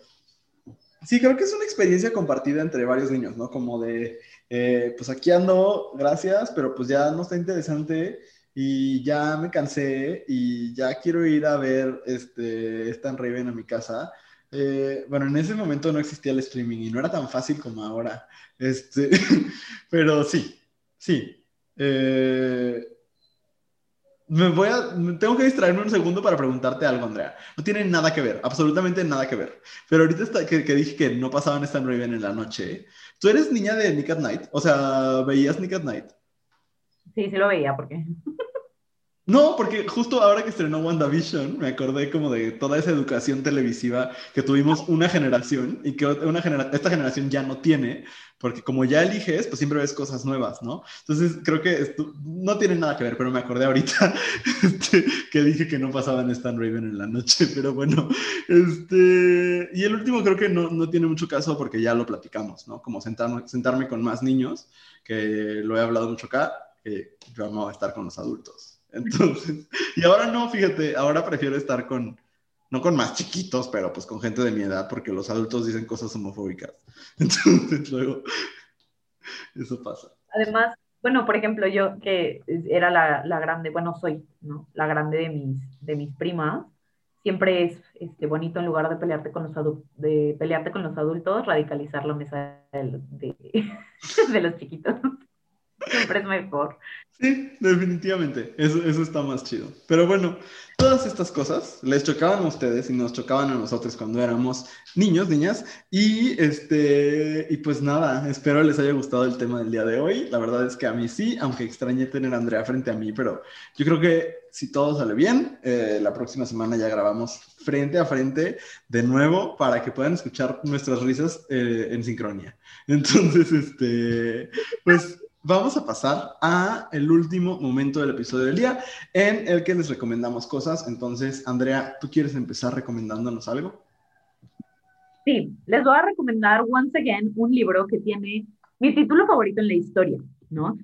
Sí, creo que es una experiencia compartida entre varios niños, ¿no? Como de, eh, pues aquí ando, gracias, pero pues ya no está interesante y ya me cansé y ya quiero ir a ver este Stan Raven a mi casa. Eh, bueno, en ese momento no existía el streaming y no era tan fácil como ahora. Este, [laughs] pero sí, sí. Eh, me voy a, tengo que distraerme un segundo para preguntarte algo, Andrea. No tiene nada que ver, absolutamente nada que ver. Pero ahorita que, dije que no pasaban Stan Raven en la noche. ¿Tú eres niña de Nick at Night? O sea, ¿veías Nick at Night? Sí, sí lo veía, porque No, porque justo ahora que estrenó WandaVision, me acordé como de toda esa educación televisiva que tuvimos una generación y que una esta generación ya no tiene, porque como ya eliges, pues siempre ves cosas nuevas, ¿no? Entonces creo que no tiene nada que ver, pero me acordé ahorita [laughs] este, que dije que no pasaban Stan Raven en la noche, pero bueno, este, y el último creo que no, no tiene mucho caso porque ya lo platicamos, ¿no? Como sentarme, sentarme con más niños, que lo he hablado mucho acá, que yo amo estar con los adultos. Entonces, y ahora no, fíjate, ahora prefiero estar con, no con más chiquitos, pero pues con gente de mi edad, porque los adultos dicen cosas homofóbicas. [laughs] Entonces, luego, eso pasa. Además, bueno, por ejemplo, yo que era la, la, grande, bueno, soy, ¿no? La grande de mis, de mis primas, siempre es este, bonito en lugar de pelearte con los de pelearte con los adultos, radicalizar la mesa de, de, [laughs] de los chiquitos. Siempre es mejor. Sí, definitivamente. Eso, eso está más chido. Pero bueno, todas estas cosas les chocaban a ustedes y nos chocaban a nosotros cuando éramos niños, niñas. Y este, y pues nada, espero les haya gustado el tema del día de hoy. La verdad es que a mí sí, aunque extrañé tener a Andrea frente a mí, pero yo creo que si todo sale bien, eh, la próxima semana ya grabamos frente a frente de nuevo para que puedan escuchar nuestras risas eh, en sincronía. [laughs] Entonces, este, pues vamos a pasar a el último momento del episodio del día en el que les recomendamos cosas. Entonces, Andrea, ¿tú quieres empezar recomendándonos algo? Sí, les voy a recomendar once again un libro que tiene mi título favorito en la historia, ¿no?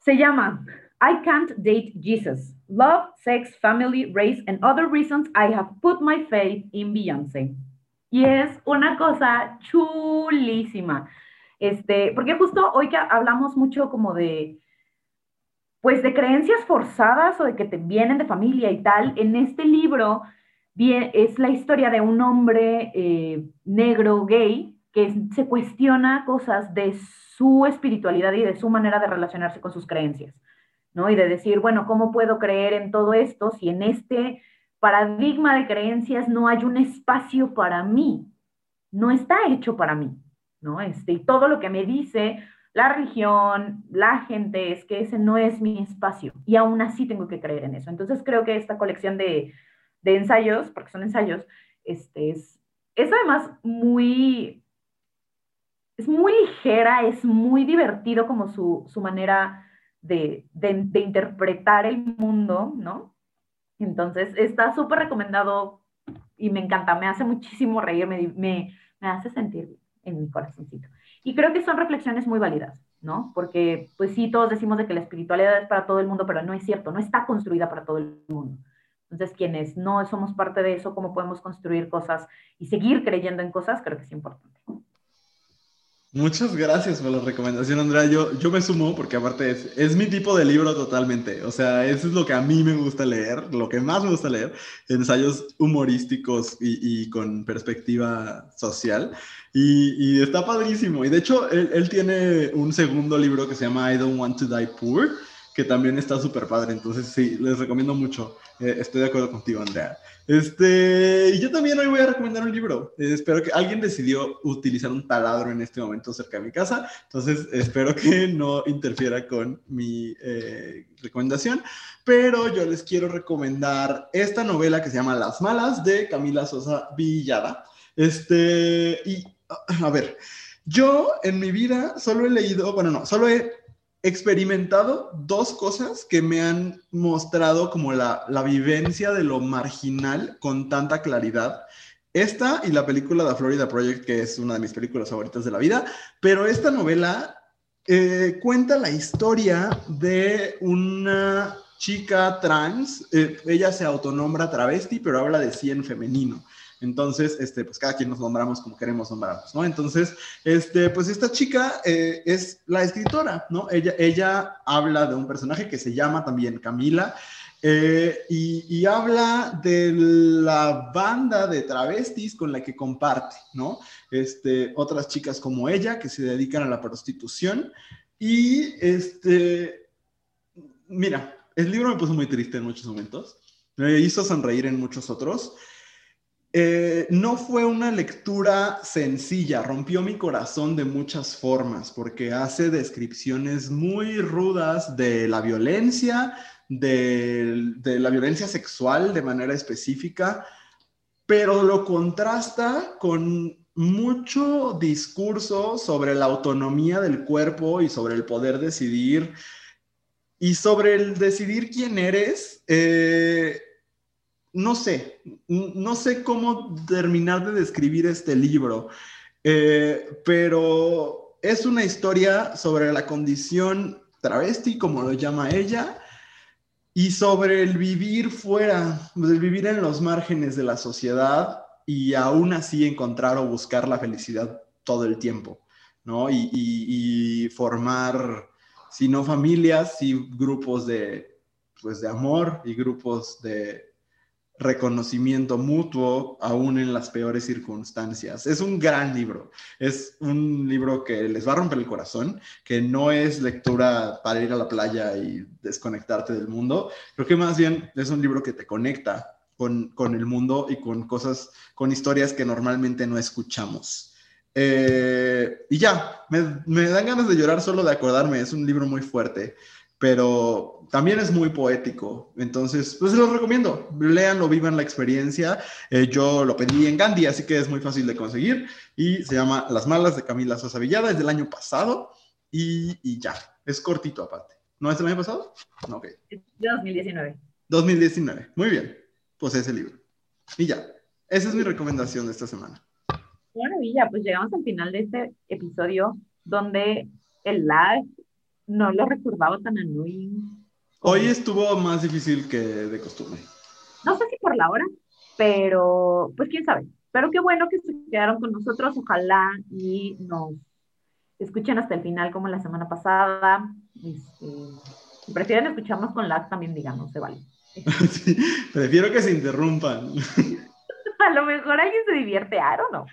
Se llama I Can't Date Jesus. Love, Sex, Family, Race and Other Reasons I Have Put My Faith in Beyoncé. Y es una cosa chulísima. Este, porque justo hoy que hablamos mucho como de, pues de creencias forzadas o de que te vienen de familia y tal, en este libro es la historia de un hombre eh, negro gay que se cuestiona cosas de su espiritualidad y de su manera de relacionarse con sus creencias, ¿no? Y de decir, bueno, ¿cómo puedo creer en todo esto si en este paradigma de creencias no hay un espacio para mí? No está hecho para mí. Este, y todo lo que me dice la religión, la gente, es que ese no es mi espacio y aún así tengo que creer en eso. Entonces creo que esta colección de, ensayos, porque son ensayos, este, es, además muy, es muy ligera, es muy divertido como su, manera de, interpretar el mundo, ¿no? Entonces está súper recomendado y me encanta, me hace muchísimo reír, me, me, me hace sentir en mi corazoncito. Y creo que son reflexiones muy válidas, ¿no? Porque pues sí, todos decimos de que la espiritualidad es para todo el mundo, pero no es cierto, no está construida para todo el mundo. Entonces, quienes no somos parte de eso, cómo podemos construir cosas y seguir creyendo en cosas, creo que es importante. Muchas gracias por la recomendación, Andrea. Yo, yo me sumo porque aparte es, es mi tipo de libro totalmente. O sea, eso es lo que a mí me gusta leer, lo que más me gusta leer, ensayos humorísticos y, y con perspectiva social. Y, y, está padrísimo. Y de hecho, él, él, tiene un segundo libro que se llama I Don't Want to Die Poor, que también está súper padre. Entonces, sí, les recomiendo mucho. Eh, estoy de acuerdo contigo, Andrea. Este, y yo también hoy voy a recomendar un libro. Eh, espero que alguien decidió utilizar un taladro en este momento cerca de mi casa. Entonces, espero que [laughs] no interfiera con mi eh, recomendación. Pero yo les quiero recomendar esta novela que se llama Las Malas de Camila Sosa Villada. Este, y a ver, yo en mi vida solo he leído, bueno, no, solo he experimentado dos cosas que me han mostrado como la, vivencia de lo marginal con tanta claridad. Esta y la película The Florida Project, que es una de mis películas favoritas de la vida, pero esta novela eh, cuenta la historia de una chica trans, eh, ella se autonombra travesti, pero habla de sí en femenino. Entonces, este, pues cada quien nos nombramos como queremos nombrarnos, ¿no? Entonces, este, pues esta chica eh, es la escritora, ¿no? Ella, ella habla de un personaje que se llama también Camila eh, y, habla de la banda de travestis con la que comparte, ¿no? Este, otras chicas como ella que se dedican a la prostitución y, este, mira, el libro me puso muy triste en muchos momentos, me hizo sonreír en muchos otros. Eh, no fue una lectura sencilla, rompió mi corazón de muchas formas, porque hace descripciones muy rudas de la violencia, de, la violencia sexual de manera específica, pero lo contrasta con mucho discurso sobre la autonomía del cuerpo y sobre el poder decidir y sobre el decidir quién eres. Eh, no sé, no sé cómo terminar de describir este libro, eh, pero es una historia sobre la condición travesti, como lo llama ella, y sobre el vivir fuera, el vivir en los márgenes de la sociedad y aún así encontrar o buscar la felicidad todo el tiempo, ¿no? Y, formar, si no familias, grupos de, pues, de amor y grupos de reconocimiento mutuo aún en las peores circunstancias. Es un gran libro, es un libro que les va a romper el corazón, que no es lectura para ir a la playa y desconectarte del mundo, creo que más bien es un libro que te conecta con, con el mundo y con cosas, con historias que normalmente no escuchamos. Eh, y ya, me, me dan ganas de llorar solo de acordarme, es un libro muy fuerte pero también es muy poético. Entonces, pues se los recomiendo. Leanlo, vivan la experiencia. Eh, yo lo pedí en Gandhi, así que es muy fácil de conseguir. Y se llama Las Malas de Camila Sosa Villada, es del año pasado. Y, ya, es cortito aparte. ¿No es del año pasado? No, ok. Es de 2019. 2019, muy bien. Pues ese libro. Y ya, esa es mi recomendación de esta semana. Qué maravilla, pues llegamos al final de este episodio donde el live no lo recordaba tan annoying. Hoy estuvo más difícil que de costumbre. No sé si por la hora, pero pues quién sabe. Pero qué bueno que se quedaron con nosotros. Ojalá y nos escuchen hasta el final como la semana pasada. Este, si prefieren escucharnos con lag, también díganos, se vale. [laughs] prefiero que se interrumpan. [laughs] A lo mejor alguien se divierte, I don't know.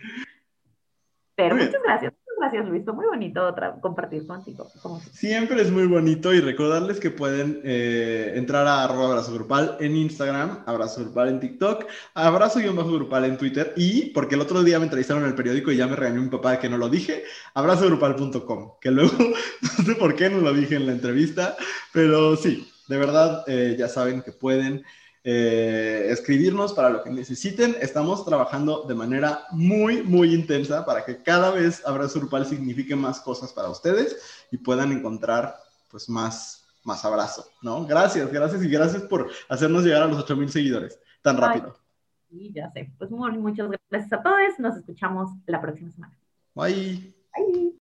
Pero muchas gracias gracias, Luis. Muy bonito compartir contigo. Siempre es muy bonito y recordarles que pueden eh, entrar a arroba abrazo grupal en Instagram, abrazo grupal en TikTok, abrazo-grupal en Twitter y, porque el otro día me entrevistaron en el periódico y ya me regañó mi papá que no lo dije, abrazogrupal.com, que luego [laughs] no sé por qué no lo dije en la entrevista, pero sí, de verdad eh, ya saben que pueden eh, escribirnos para lo que necesiten. Estamos trabajando de manera muy, muy intensa para que cada vez Abrazo Grupal signifique más cosas para ustedes y puedan encontrar pues más, más abrazo, ¿no? Gracias, gracias y gracias por hacernos llegar a los 8000 seguidores tan rápido. Sí, ya sé. Pues muchas gracias a todos. Nos escuchamos la próxima semana. Bye. Bye.